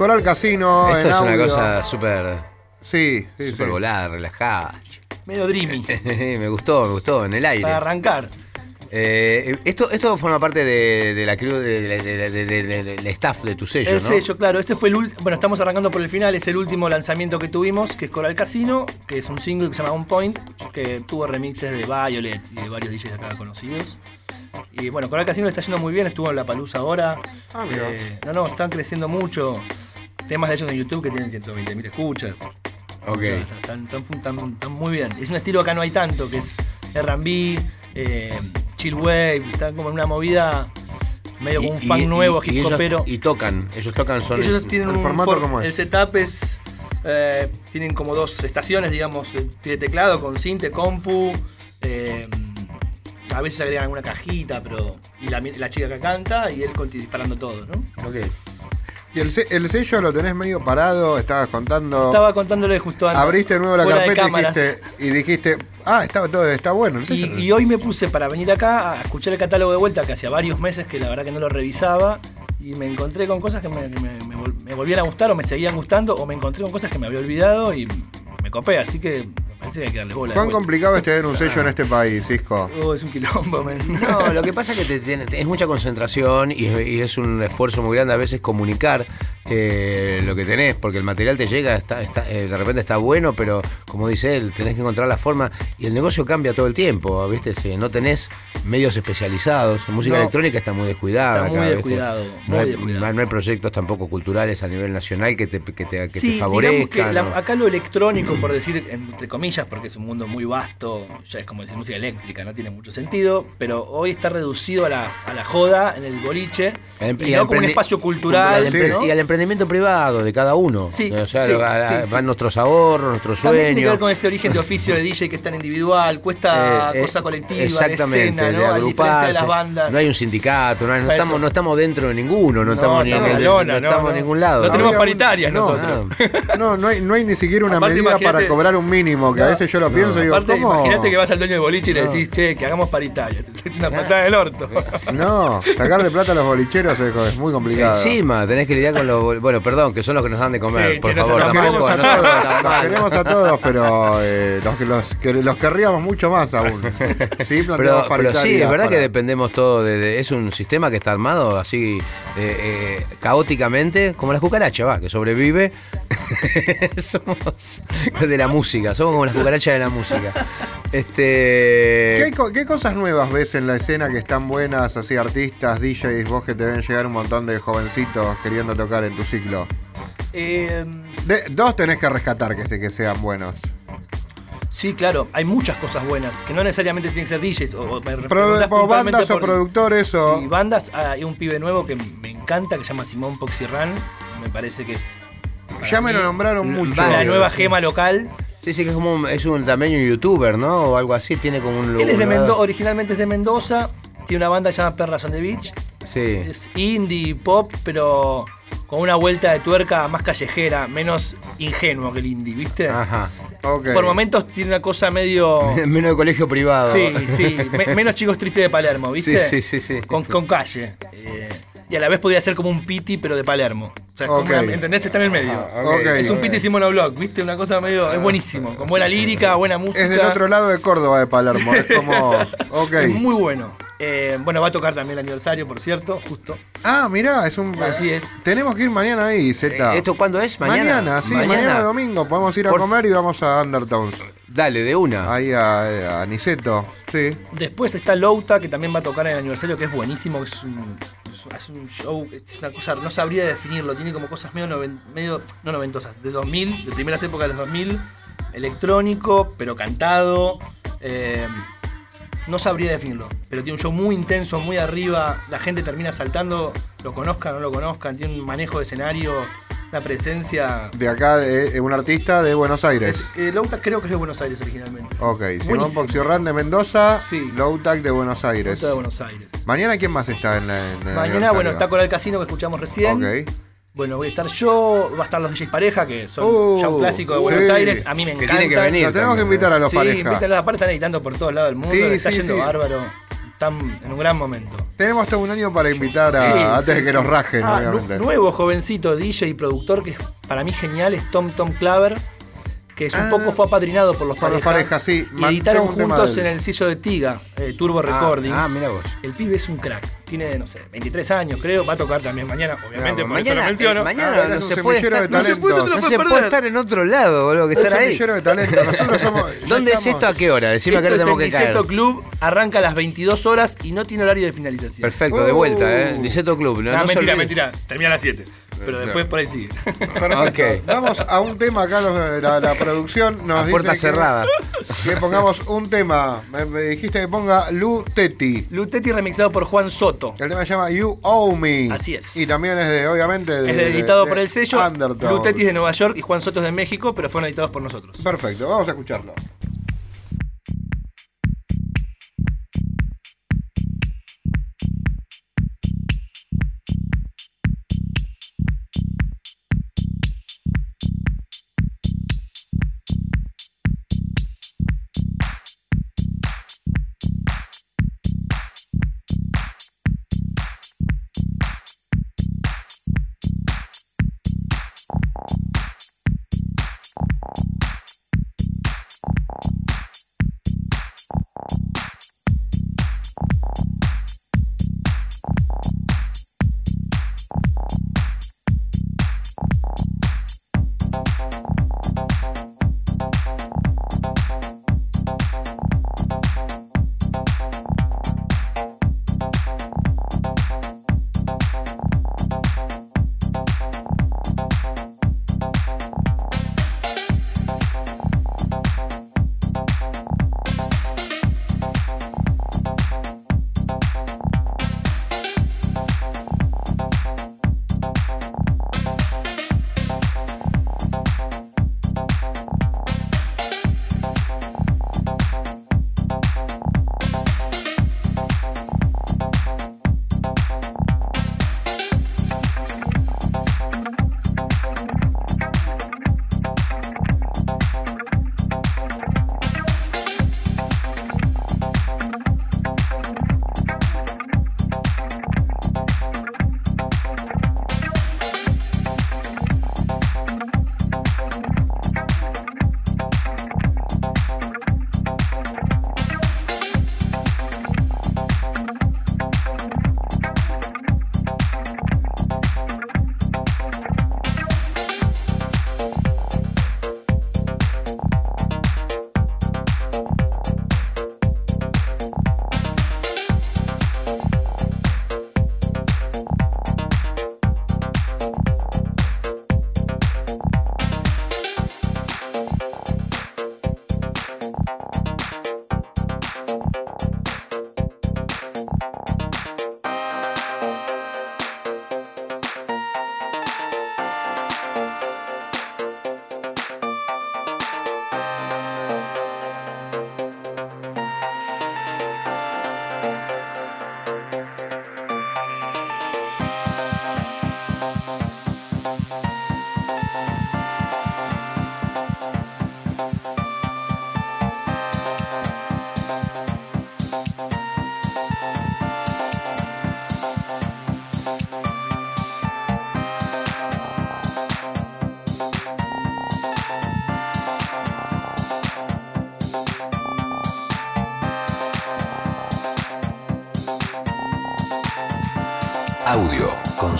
Coral Casino. Esto en es una cosa súper Sí, sí, sí. súper volada, relajada. Medio dreamy. me gustó, me gustó, en el aire. Para arrancar. Eh, esto, esto forma parte de, de la crew, de- de- del staff de tu sello, El ¿no? sello, claro. Este fue el último. Bueno, estamos arrancando por el final. Es el último lanzamiento que tuvimos, que es Coral Casino, que es un single que se llama On Point, que tuvo remixes de Violet y de varios DJs acá conocidos. Y bueno, Coral Casino le está yendo muy bien. Estuvo en La Palusa ahora. Ah, mira. Eh, no, no, están creciendo mucho. Temas de ellos en YouTube que tienen 120.000 escuchas. Ok. O sea, están, están- están- están muy bien. Es un estilo que acá no hay tanto, que es RB, eh, chill wave, están como en una movida medio como un y- nuevo, hip hopero. Y tocan, ellos tocan, son. Ellos tienen el un formato for- cómo es? El setup es. eh, tienen como dos estaciones, digamos, de teclado con cinte, compu. eh, a veces agregan alguna cajita, pero. Y la, la chica que canta y él disparando todo, ¿no? Ok. Y el, se- el sello lo tenés medio parado, estabas contando. Estaba contándole justo antes. Abriste de nuevo la carpeta y dijiste, y dijiste, ah, está, todo, está bueno. el sello". Y, y hoy me puse para venir acá a escuchar el catálogo de vuelta, que hacía varios meses que la verdad que no lo revisaba, y me encontré con cosas que me, me- me vol- me volvían a gustar o me seguían gustando, o me encontré con cosas que me había olvidado y me copé, así que parece que hay que darle bola. ¿Cuán complicado es tener un sello en este país, Cisco? Oh, es un quilombo, men. No, lo que pasa es que te tiene- es mucha concentración y, es- y es un esfuerzo muy grande a veces comunicar eh, lo que tenés, porque el material te llega, está, está, eh, de repente está bueno, pero como dice él, tenés que encontrar la forma y el negocio cambia todo el tiempo, ¿viste? Si no tenés medios especializados, música No. electrónica está muy descuidada. Está muy acá, descuidado, No muy hay, descuidado. no hay proyectos tampoco culturales a nivel nacional que te, que te, que sí, te favorezcan. digamos que la- ¿no? acá lo electrónico, por decir entre comillas, porque es un mundo muy vasto, ya es como decir música eléctrica, no tiene mucho sentido, pero hoy está reducido a la, a la joda en el boliche Al- y no como un espacio y cultural. al, empre- ¿no? y al emprendimiento privado de cada uno. Sí, o sea, sí, a- a- sí, van sí. nuestros ahorros, nuestros También tiene que sueños. ver con ese origen de oficio de DJ que es tan individual, cuesta Eh, eh, cosa colectiva, de exactamente, escena, de ¿no? A diferencia de agruparse. las bandas. No hay un sindicato, no, hay- no estamos, no estamos dentro de ninguno, no, estamos ni en el- no no, no. ningún lado. No tenemos paritarias no, nosotros. No, no hay, no hay ni siquiera una Aparte, medida para cobrar un mínimo, a veces yo lo pienso y digo, Aparte, ¿cómo? imagínate que vas al dueño de boliche y le decís, che, que hagamos paritaria. Te una patada en el orto. No, sacarle plata a los bolicheros es, es muy complicado. Encima, tenés que lidiar con los. Bueno, perdón, que son los que nos dan de comer. Sí, por che, favor, malos. queremos a todos, queremos a pero eh, los, que- los, que- los querríamos mucho más aún. Sí, Pero, sí, es verdad que dependemos todo de, de- Es un sistema que está armado así eh, eh, caóticamente, como las cucarachas, va, que sobrevive. somos de la música, somos como las cucarachas de la música. ¿Qué, Este. qué cosas nuevas ves en la escena que están buenas, así artistas, DJs, vos que te ven llegar un montón de jovencitos queriendo tocar en tu ciclo? Eh, De- dos tenés que rescatar que, este- que sean buenos. sí, claro, hay muchas cosas buenas, que no necesariamente tienen que ser DJs. O, o me Pro- bandas o productores o... Sí, bandas, hay un pibe nuevo que me encanta, que se llama Simón Poxirran. Me parece que es Ya me mí, lo nombraron mucho. la nueva gema local. Sí, sí, que es como un, es un también un youtuber, ¿no? O algo así, tiene como un Él es de Mendoza, originalmente es de Mendoza. Tiene una banda llamada Perras on the Beach. Sí. Es indie, pop, pero con una vuelta de tuerca más callejera, menos ingenuo que el indie, ¿viste? Ajá. Ok. Por momentos tiene una cosa medio. Menos de colegio privado. Sí, sí. me- menos chicos tristes de Palermo, ¿viste? Sí, sí, sí, sí. Con, con calle. Eh, y a la vez podría ser como un piti, pero de Palermo. O sea, como una- ¿entendés? Está en el medio. Ah. Es un piti sin monoblock, ¿viste? Una cosa medio. Es buenísimo. Con buena lírica, buena música. Es del otro lado de Córdoba de Palermo. Es como. Ok. Es muy bueno. Eh, bueno, va a tocar también el aniversario, por cierto, justo. Ah, mirá, es un. Así es. Tenemos que ir mañana ahí, Z. Eh, ¿Esto cuándo es? Mañana. sí, mañana, domingo. Podemos ir a Por- comer y vamos a Undertones. Dale, de una. Ahí a, a Niceto. Sí. Después está Louta, que también va a tocar en el aniversario, que es buenísimo, que es un, es un show, es una cosa, no sabría definirlo, tiene como cosas medio, noven- medio no noventosas, de 2000, de primeras épocas de los 2000, electrónico, pero cantado, eh, no sabría definirlo, pero tiene un show muy intenso, muy arriba, la gente termina saltando, lo conozcan no lo conozcan, tiene un manejo de escenario, una presencia... De acá, de, de un artista de Buenos Aires. Es, eh, creo que es de Buenos Aires originalmente. sí. Ok, Simón. Poxiorran de Mendoza, Sí. Lowtac de Buenos Aires. De Buenos Aires. Mañana, ¿quién más está en la en Mañana, bueno, está Coral Casino que escuchamos recién. Ok. Bueno, voy a estar yo, va a estar los DJs Pareja, que son Uh, ya un clásico de sí. Buenos Aires. A mí me Que encanta. tiene que venir. Lo tenemos que invitar a los sí, parejas. invítenlos, aparte están editando por todos lados del mundo, Sí, está sí, yendo sí. bárbaro. Están en un gran momento. Tenemos todo un año para invitar a. Sí, antes sí, de que sí. nos rajen, Ah, nuevo jovencito DJ y productor que es para mí genial es Tom Tom Claver, que es un Ah, poco fue apadrinado por los por parejas. parejas, sí. Y editaron juntos en el sello de Tiga, eh, Turbo Recordings. Ah, mira vos. El pibe es un crack. Tiene, no sé, 23 años, creo. Va a tocar también mañana, obviamente, por eso lo menciono. eh, mañana Ah, no, se puede estar, no se puede, no se puede estar en otro lado, boludo, que Es estar un ahí. de talento. Nosotros somos. ¿Dónde es estamos- esto? ¿A qué hora? Decime Esto tenemos es que el caer. Niceto Club, arranca a las 22 horas y no tiene horario de finalización. Perfecto, de vuelta, ¿eh? Uh. Niceto Club. No, Ah, mentira, mentira. Termina a las 7. Pero después por ahí sigue. Perfecto. Ok. Vamos a un tema acá, los- la, la producción nos A dice puerta que- cerrada. Que pongamos un tema. Me, me dijiste que ponga Lu Teti. Lutetti remixado por Juan Soto. El tema se llama You Owe Me. Así es. Y también es de, obviamente, de, Es editado de- por el sello. Lutetti es de Nueva York y Juan Soto es de México, pero fueron editados por nosotros. Perfecto, vamos a escucharlo.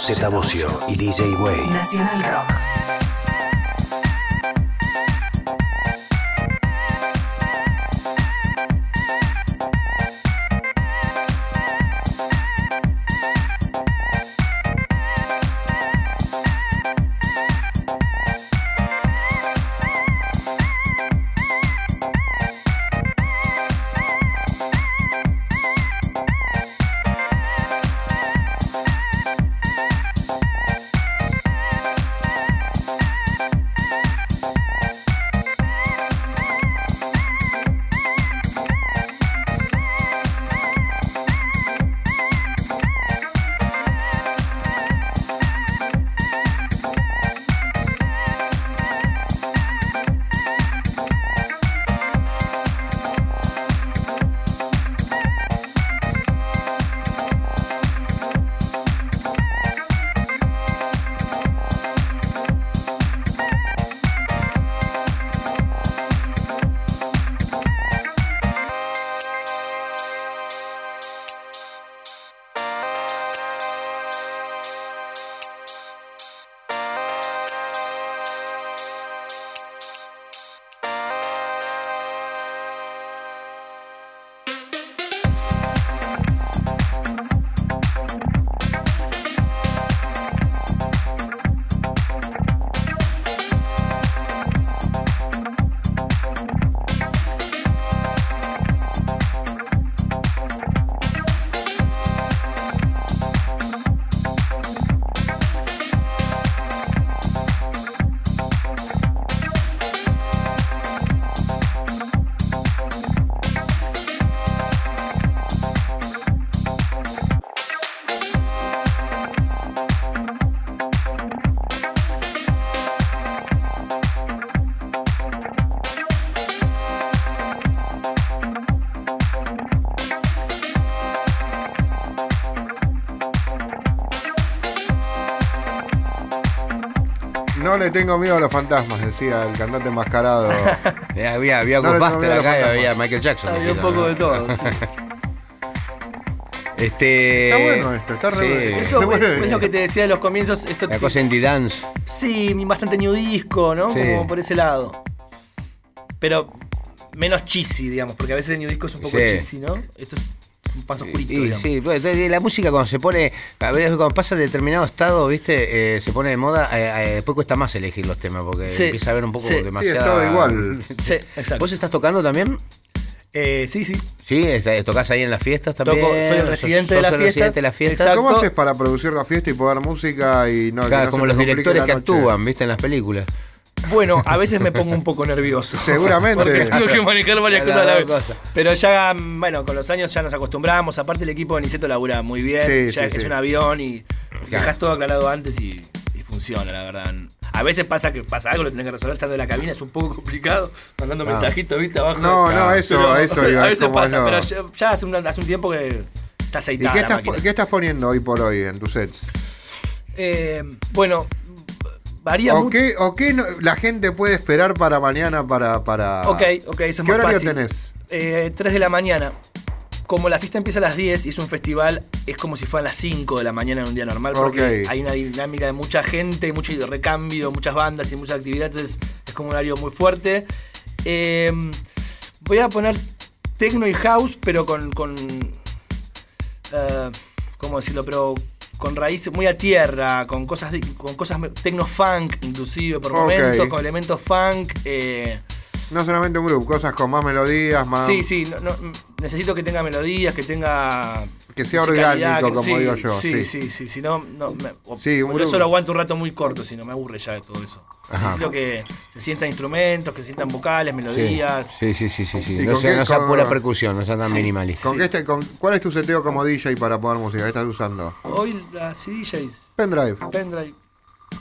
Z Bocio y DJ Way. Nacional Rock. Le tengo miedo a los fantasmas, decía el cantante enmascarado. Eh, había había No acá y había Michael Jackson. Había un poco de todo. sí. Este, Está bueno esto, está re sí. bueno. Eso es, es lo que te decía de los comienzos. Esto La cosa indie dance. Sí, bastante new disco, ¿no? Sí. Como por ese lado. Pero menos cheesy, digamos, porque a veces el new disco es un poco Sí. cheesy, ¿no? Esto es paso oscurito, Y, sí, pues, la música cuando se pone, a veces cuando pasa de determinado estado, viste, Eh, se pone de moda, eh, eh, después cuesta más elegir los temas porque Sí, empieza a haber un poco sí. Sí, demasiado. todo igual. Sí, exacto. ¿Vos estás tocando también? Eh, sí, sí. Sí, está- tocás ahí en las fiestas Toco- también. soy el Sos- residente de la residente de la fiesta. Exacto. ¿Cómo haces para producir la fiesta y poner música y no, Claro, no como los directores que actúan, viste, en las películas. Bueno, a veces me pongo un poco nervioso. Seguramente. Porque tengo que manejar varias cosas a la vez. Pero ya, bueno, con los años ya nos acostumbramos. Aparte, el equipo de Niceto labura muy bien. Sí, ya sí, es sí. un avión y dejas todo aclarado antes y, y funciona, la verdad. A veces pasa que pasa algo, lo tenés que resolver estando en la cabina, es un poco complicado, mandando mensajitos, viste, abajo. No, no, eso- Pero eso iba, A es veces pasa, no. pero ya, ya hace, un, hace un tiempo que está ¿Y aceitada qué la estás, máquina. qué estás poniendo hoy por hoy en tus sets? Eh, bueno, varía ¿O mucho. qué, o qué no- la gente puede esperar para mañana para... para... Ok, ok, eso es ¿Qué horario fácil. tenés? Eh, 3 de la mañana. Como la fiesta empieza a las 10 y es un festival, es como si fueran las 5 de la mañana en un día normal, porque hay una dinámica de mucha gente, mucho recambio, muchas bandas y mucha actividad, entonces es como un horario muy fuerte. Eh, voy a poner techno y house, pero con. con eh, ¿Cómo decirlo? Pero con raíces muy a tierra, con cosas, de- con cosas techno funk, inclusive por Ok. momentos, con elementos funk. eh, No solamente un grupo, cosas con más melodías, más... Sí, sí, no- no, necesito que tenga melodías, que tenga. Que sea orgánico, que- como sí, digo yo, Sí, sí. sí, sí, si no, no me, o- Sí, un por eso lo aguanto un rato muy corto, si no me aburre ya de todo eso. Necesito que se sientan instrumentos, que se sientan vocales, melodías. Sí, sí, sí, sí. sí. ¿Y No sea, qué- no sea con- pura percusión, no sea tan Sí. minimalista. ¿Con qué este- con- ¿Cuál es tu seteo como DJ para poner música? ¿Qué estás usando? Hoy las CDJs, Pendrive. pendrive,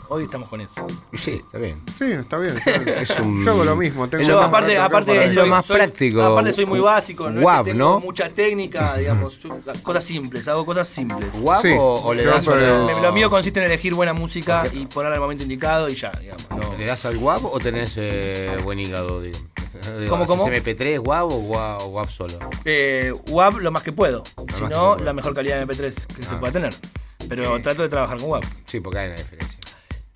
hoy estamos con eso. Sí, está bien. Sí, está bien. está bien. Es un- Yo hago lo mismo. Tengo es Yo lo aparte, aparte Es lo soy- más soy- práctico. Aparte soy muy básico, no Guap, es que tengo ¿no? mucha técnica, digamos, yo- cosas simples, hago cosas simples. ¿Guapo Sí, o le das, el- Me- Lo mío consiste en elegir buena música y ponerla al momento indicado y ya, digamos. no- ¿Le das al guapo o tenés eh, buen hígado? Digo, ¿Cómo, ¿haces cómo? MP3 guapo o o guap solo? Eh, WAV lo más que puedo. Si no, la mejor calidad de MP3 que se Ah. pueda tener. Pero trato de trabajar con WAV. Sí, porque hay una diferencia.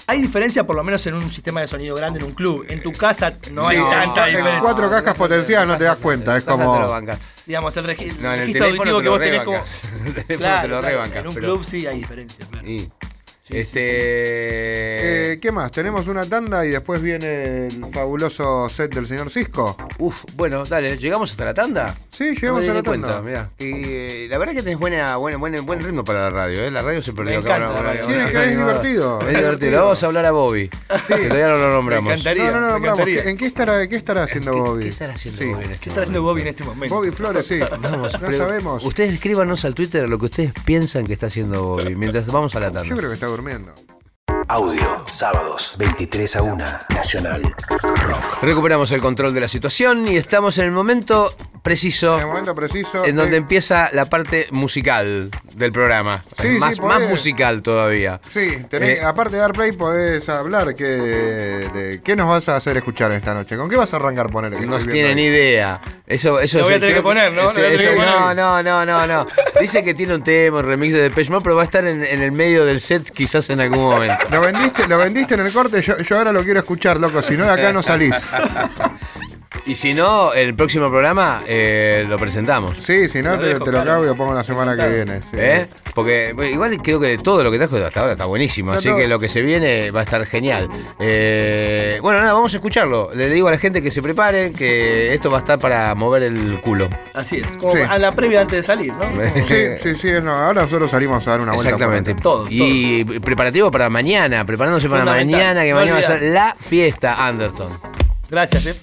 Hay diferencia por lo menos en un sistema de sonido grande en un club. En tu casa no hay tanta en, diferencia. cuatro cajas potenciadas no te das cuenta. Es como. bancas. Digamos, el, regi- No, en el registro auditivo que lo vos tenés como. Claro, te lo. En un pero- club sí hay diferencia. claro. Y, Sí, este. Eh, ¿Qué más? Tenemos una tanda y después viene el fabuloso set del señor Cisco. Uf, bueno, dale, ¿llegamos hasta la tanda? Sí, llegamos a la tanda. mirá. Y, eh, la verdad que tenés buena, buena, buen, buen ritmo para la radio, ¿eh? La radio se perdió. Me encanta la radio. Tiene que es divertido. Es divertido. Le vamos a hablar a Bobby. Que todavía no lo nombramos. Me encantaría. No, no, no, me nombramos. encantaría. ¿En qué estará, qué estará haciendo ¿Qué, Bobby? qué estará haciendo Sí. Bobby en este ¿Qué está haciendo momento? Bobby en este momento? Bobby Flores, sí. Vamos, no sabemos. Ustedes escríbanos al Twitter lo que ustedes piensan que está haciendo Bobby mientras vamos a la tanda. Yo creo que está durmiendo. Audio, sábados, 23 a 1, Nacional Rock. Recuperamos el control de la situación y estamos en el momento preciso En el momento preciso. en donde de- empieza la parte musical del programa. Sí, sí, más, podés. más musical todavía. Sí, tenés- Eh, aparte de dar play, podés hablar. Que, de, ¿Qué nos vas a hacer escuchar esta noche? ¿Con qué vas a arrancar poner? No tienen ahí? idea. Eso, eso Lo voy a tener que poner, ¿no? eso- eso- no, no, no, no, no. Dice que tiene un tema, un remix de Depeche Mode, pero va a estar en, en el medio del set quizás en algún momento. Vendiste, lo vendiste en el corte, yo, yo ahora lo quiero escuchar, loco, si no de acá no salís. Y si no, el próximo programa eh, lo presentamos. Sí, si no Lo te, dejo, te lo claro. cago y lo pongo la semana que viene. sí. ¿Eh? Porque bueno, igual creo que todo lo que trajo hasta ahora está buenísimo, No, así no. que lo que se viene va a estar genial. Eh, bueno, nada, vamos a escucharlo. Le digo a la gente que se prepare, que esto va a estar para mover el culo. Así es. Como Sí. a la previa antes de salir, ¿no? Sí, sí, sí, no, ahora solo salimos a dar una vuelta. Exactamente. Todo, Y preparativo para mañana, preparándose para mañana, que No mañana va a ser la fiesta Anderton. Gracias, eh.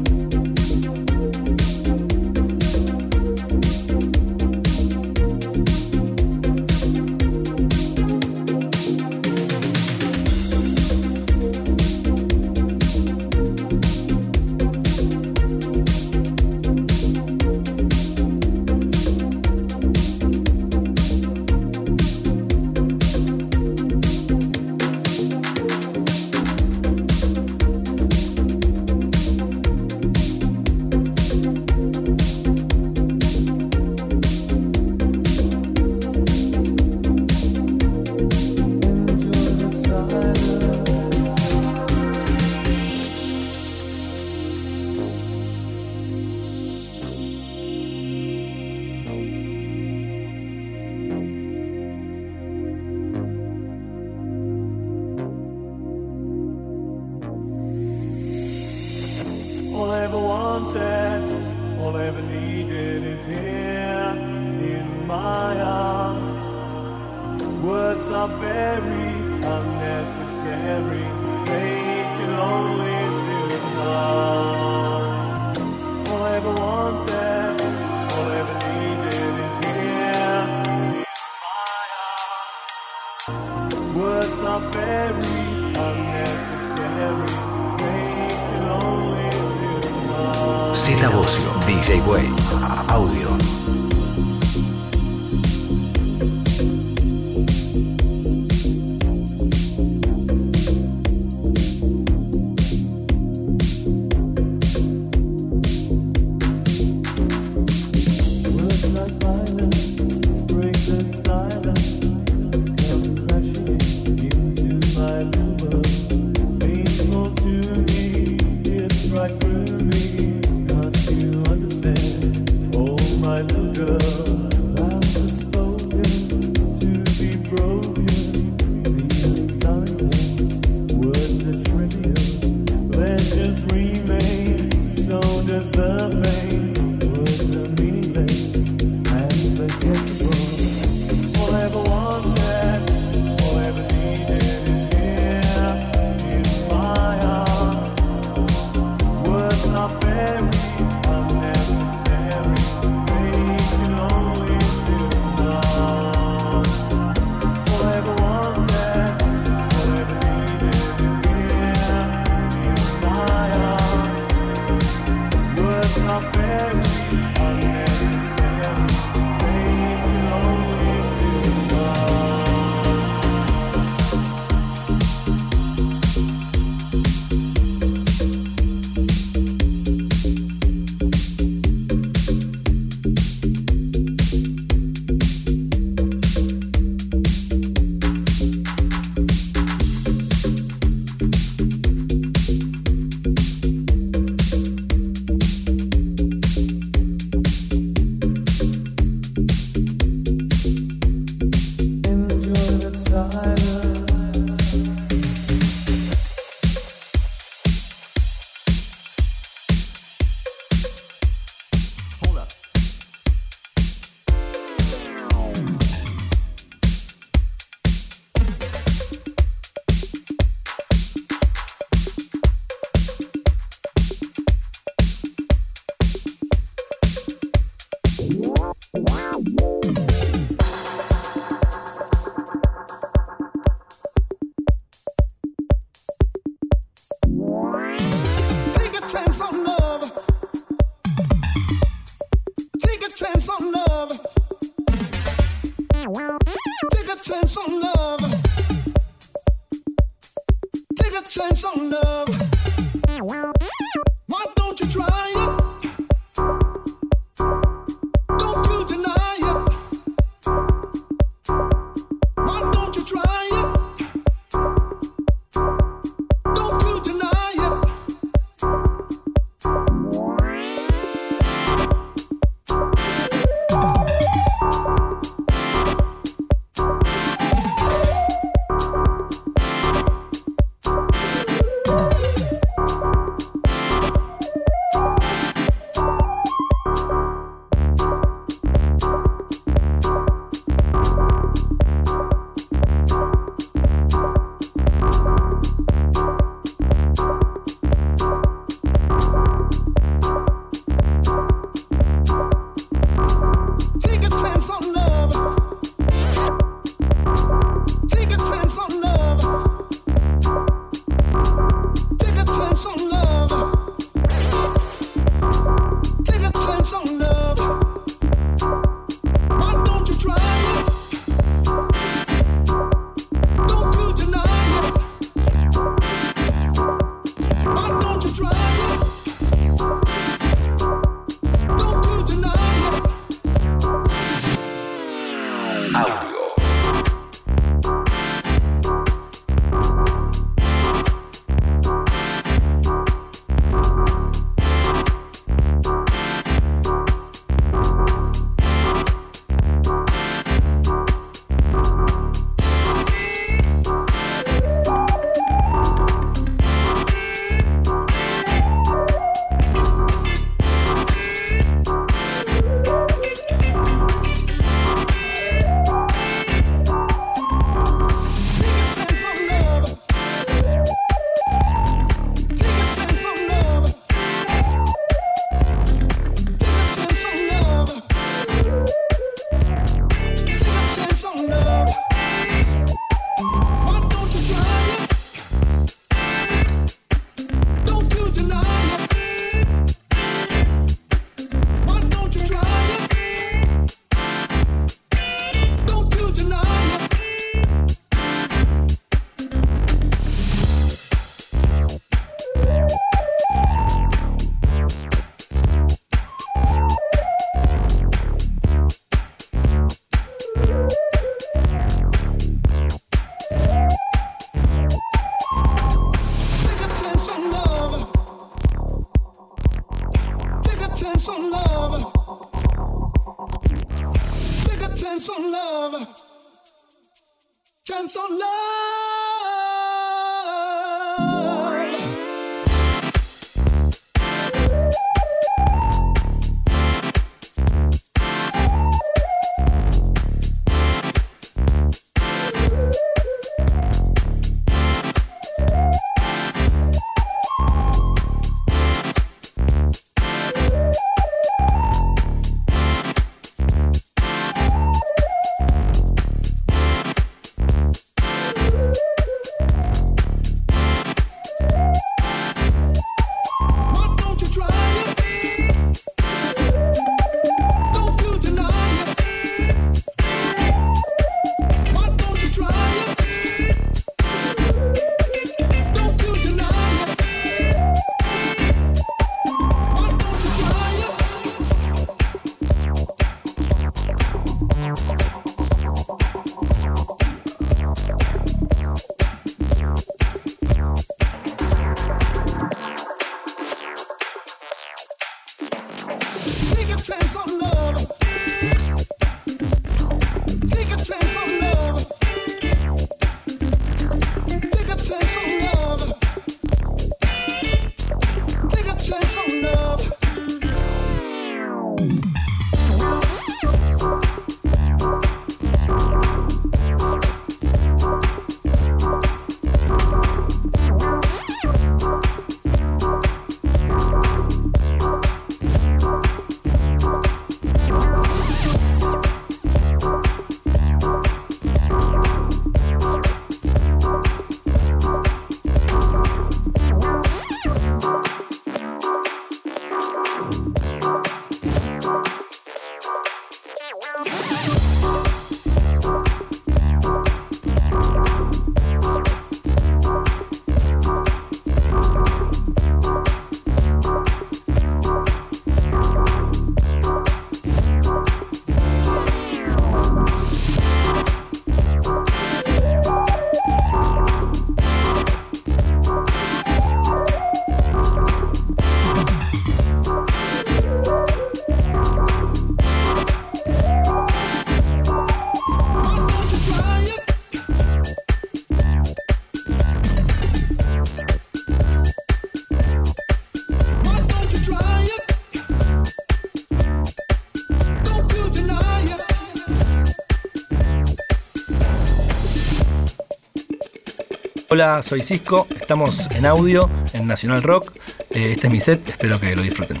Hola, soy Cisco, estamos en audio en Nacional Rock. Eh, este es mi set, espero que lo disfruten.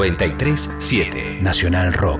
...93.7... Nacional Rock.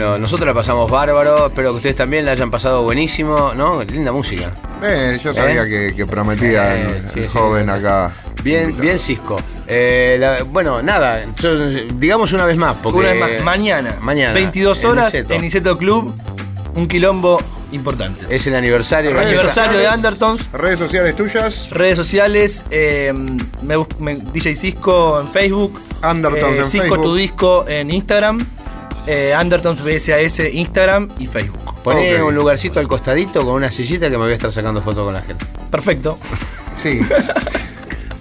Bueno, nosotros la pasamos bárbaro, espero que ustedes también la hayan pasado buenísimo, ¿no? Linda música. Eh, yo sabía ¿Eh? que, que prometía Eh, el, sí, el sí. joven acá. Bien, bien Cisco. Eh, la- bueno, nada, yo- digamos una vez más, porque Una vez más, mañana, mañana, 22 en horas en Niceto Club, un quilombo importante. es el aniversario. Redes Aniversario de sociales. Undertones, Redes sociales tuyas. redes sociales, eh, me me- DJ Cisco en Facebook, Undertones eh, en Cisco Facebook. tu disco en Instagram, eh, Undertones BSAS Instagram y Facebook. Poné un lugarcito al costadito con una sillita que me voy a estar sacando fotos con la gente. Perfecto. Sí.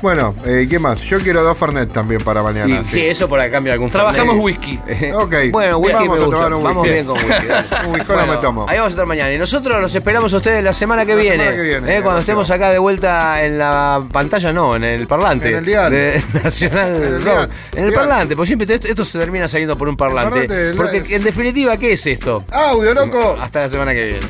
bueno, eh, ¿qué más? Yo quiero dos Fernet también para mañana. Sí, sí, eso por acá cambio algún Trabajamos Fernet. whisky. Eh, Ok. Bueno, whisky Vamos me a gusta. tomar un Vamos whisky. bien con whisky. Un whisky no me tomo. Ahí vamos a estar mañana. Y nosotros los esperamos a ustedes la semana que La viene. semana que viene, Eh, cuando estemos acá de vuelta en la pantalla, no, en el parlante. En el dial. de Nacional En el dial. En el Dial. parlante, porque siempre esto, esto se termina saliendo por un parlante. parlante, la- porque en definitiva, ¿qué es esto? ¡Audio, loco! Hasta la semana que viene.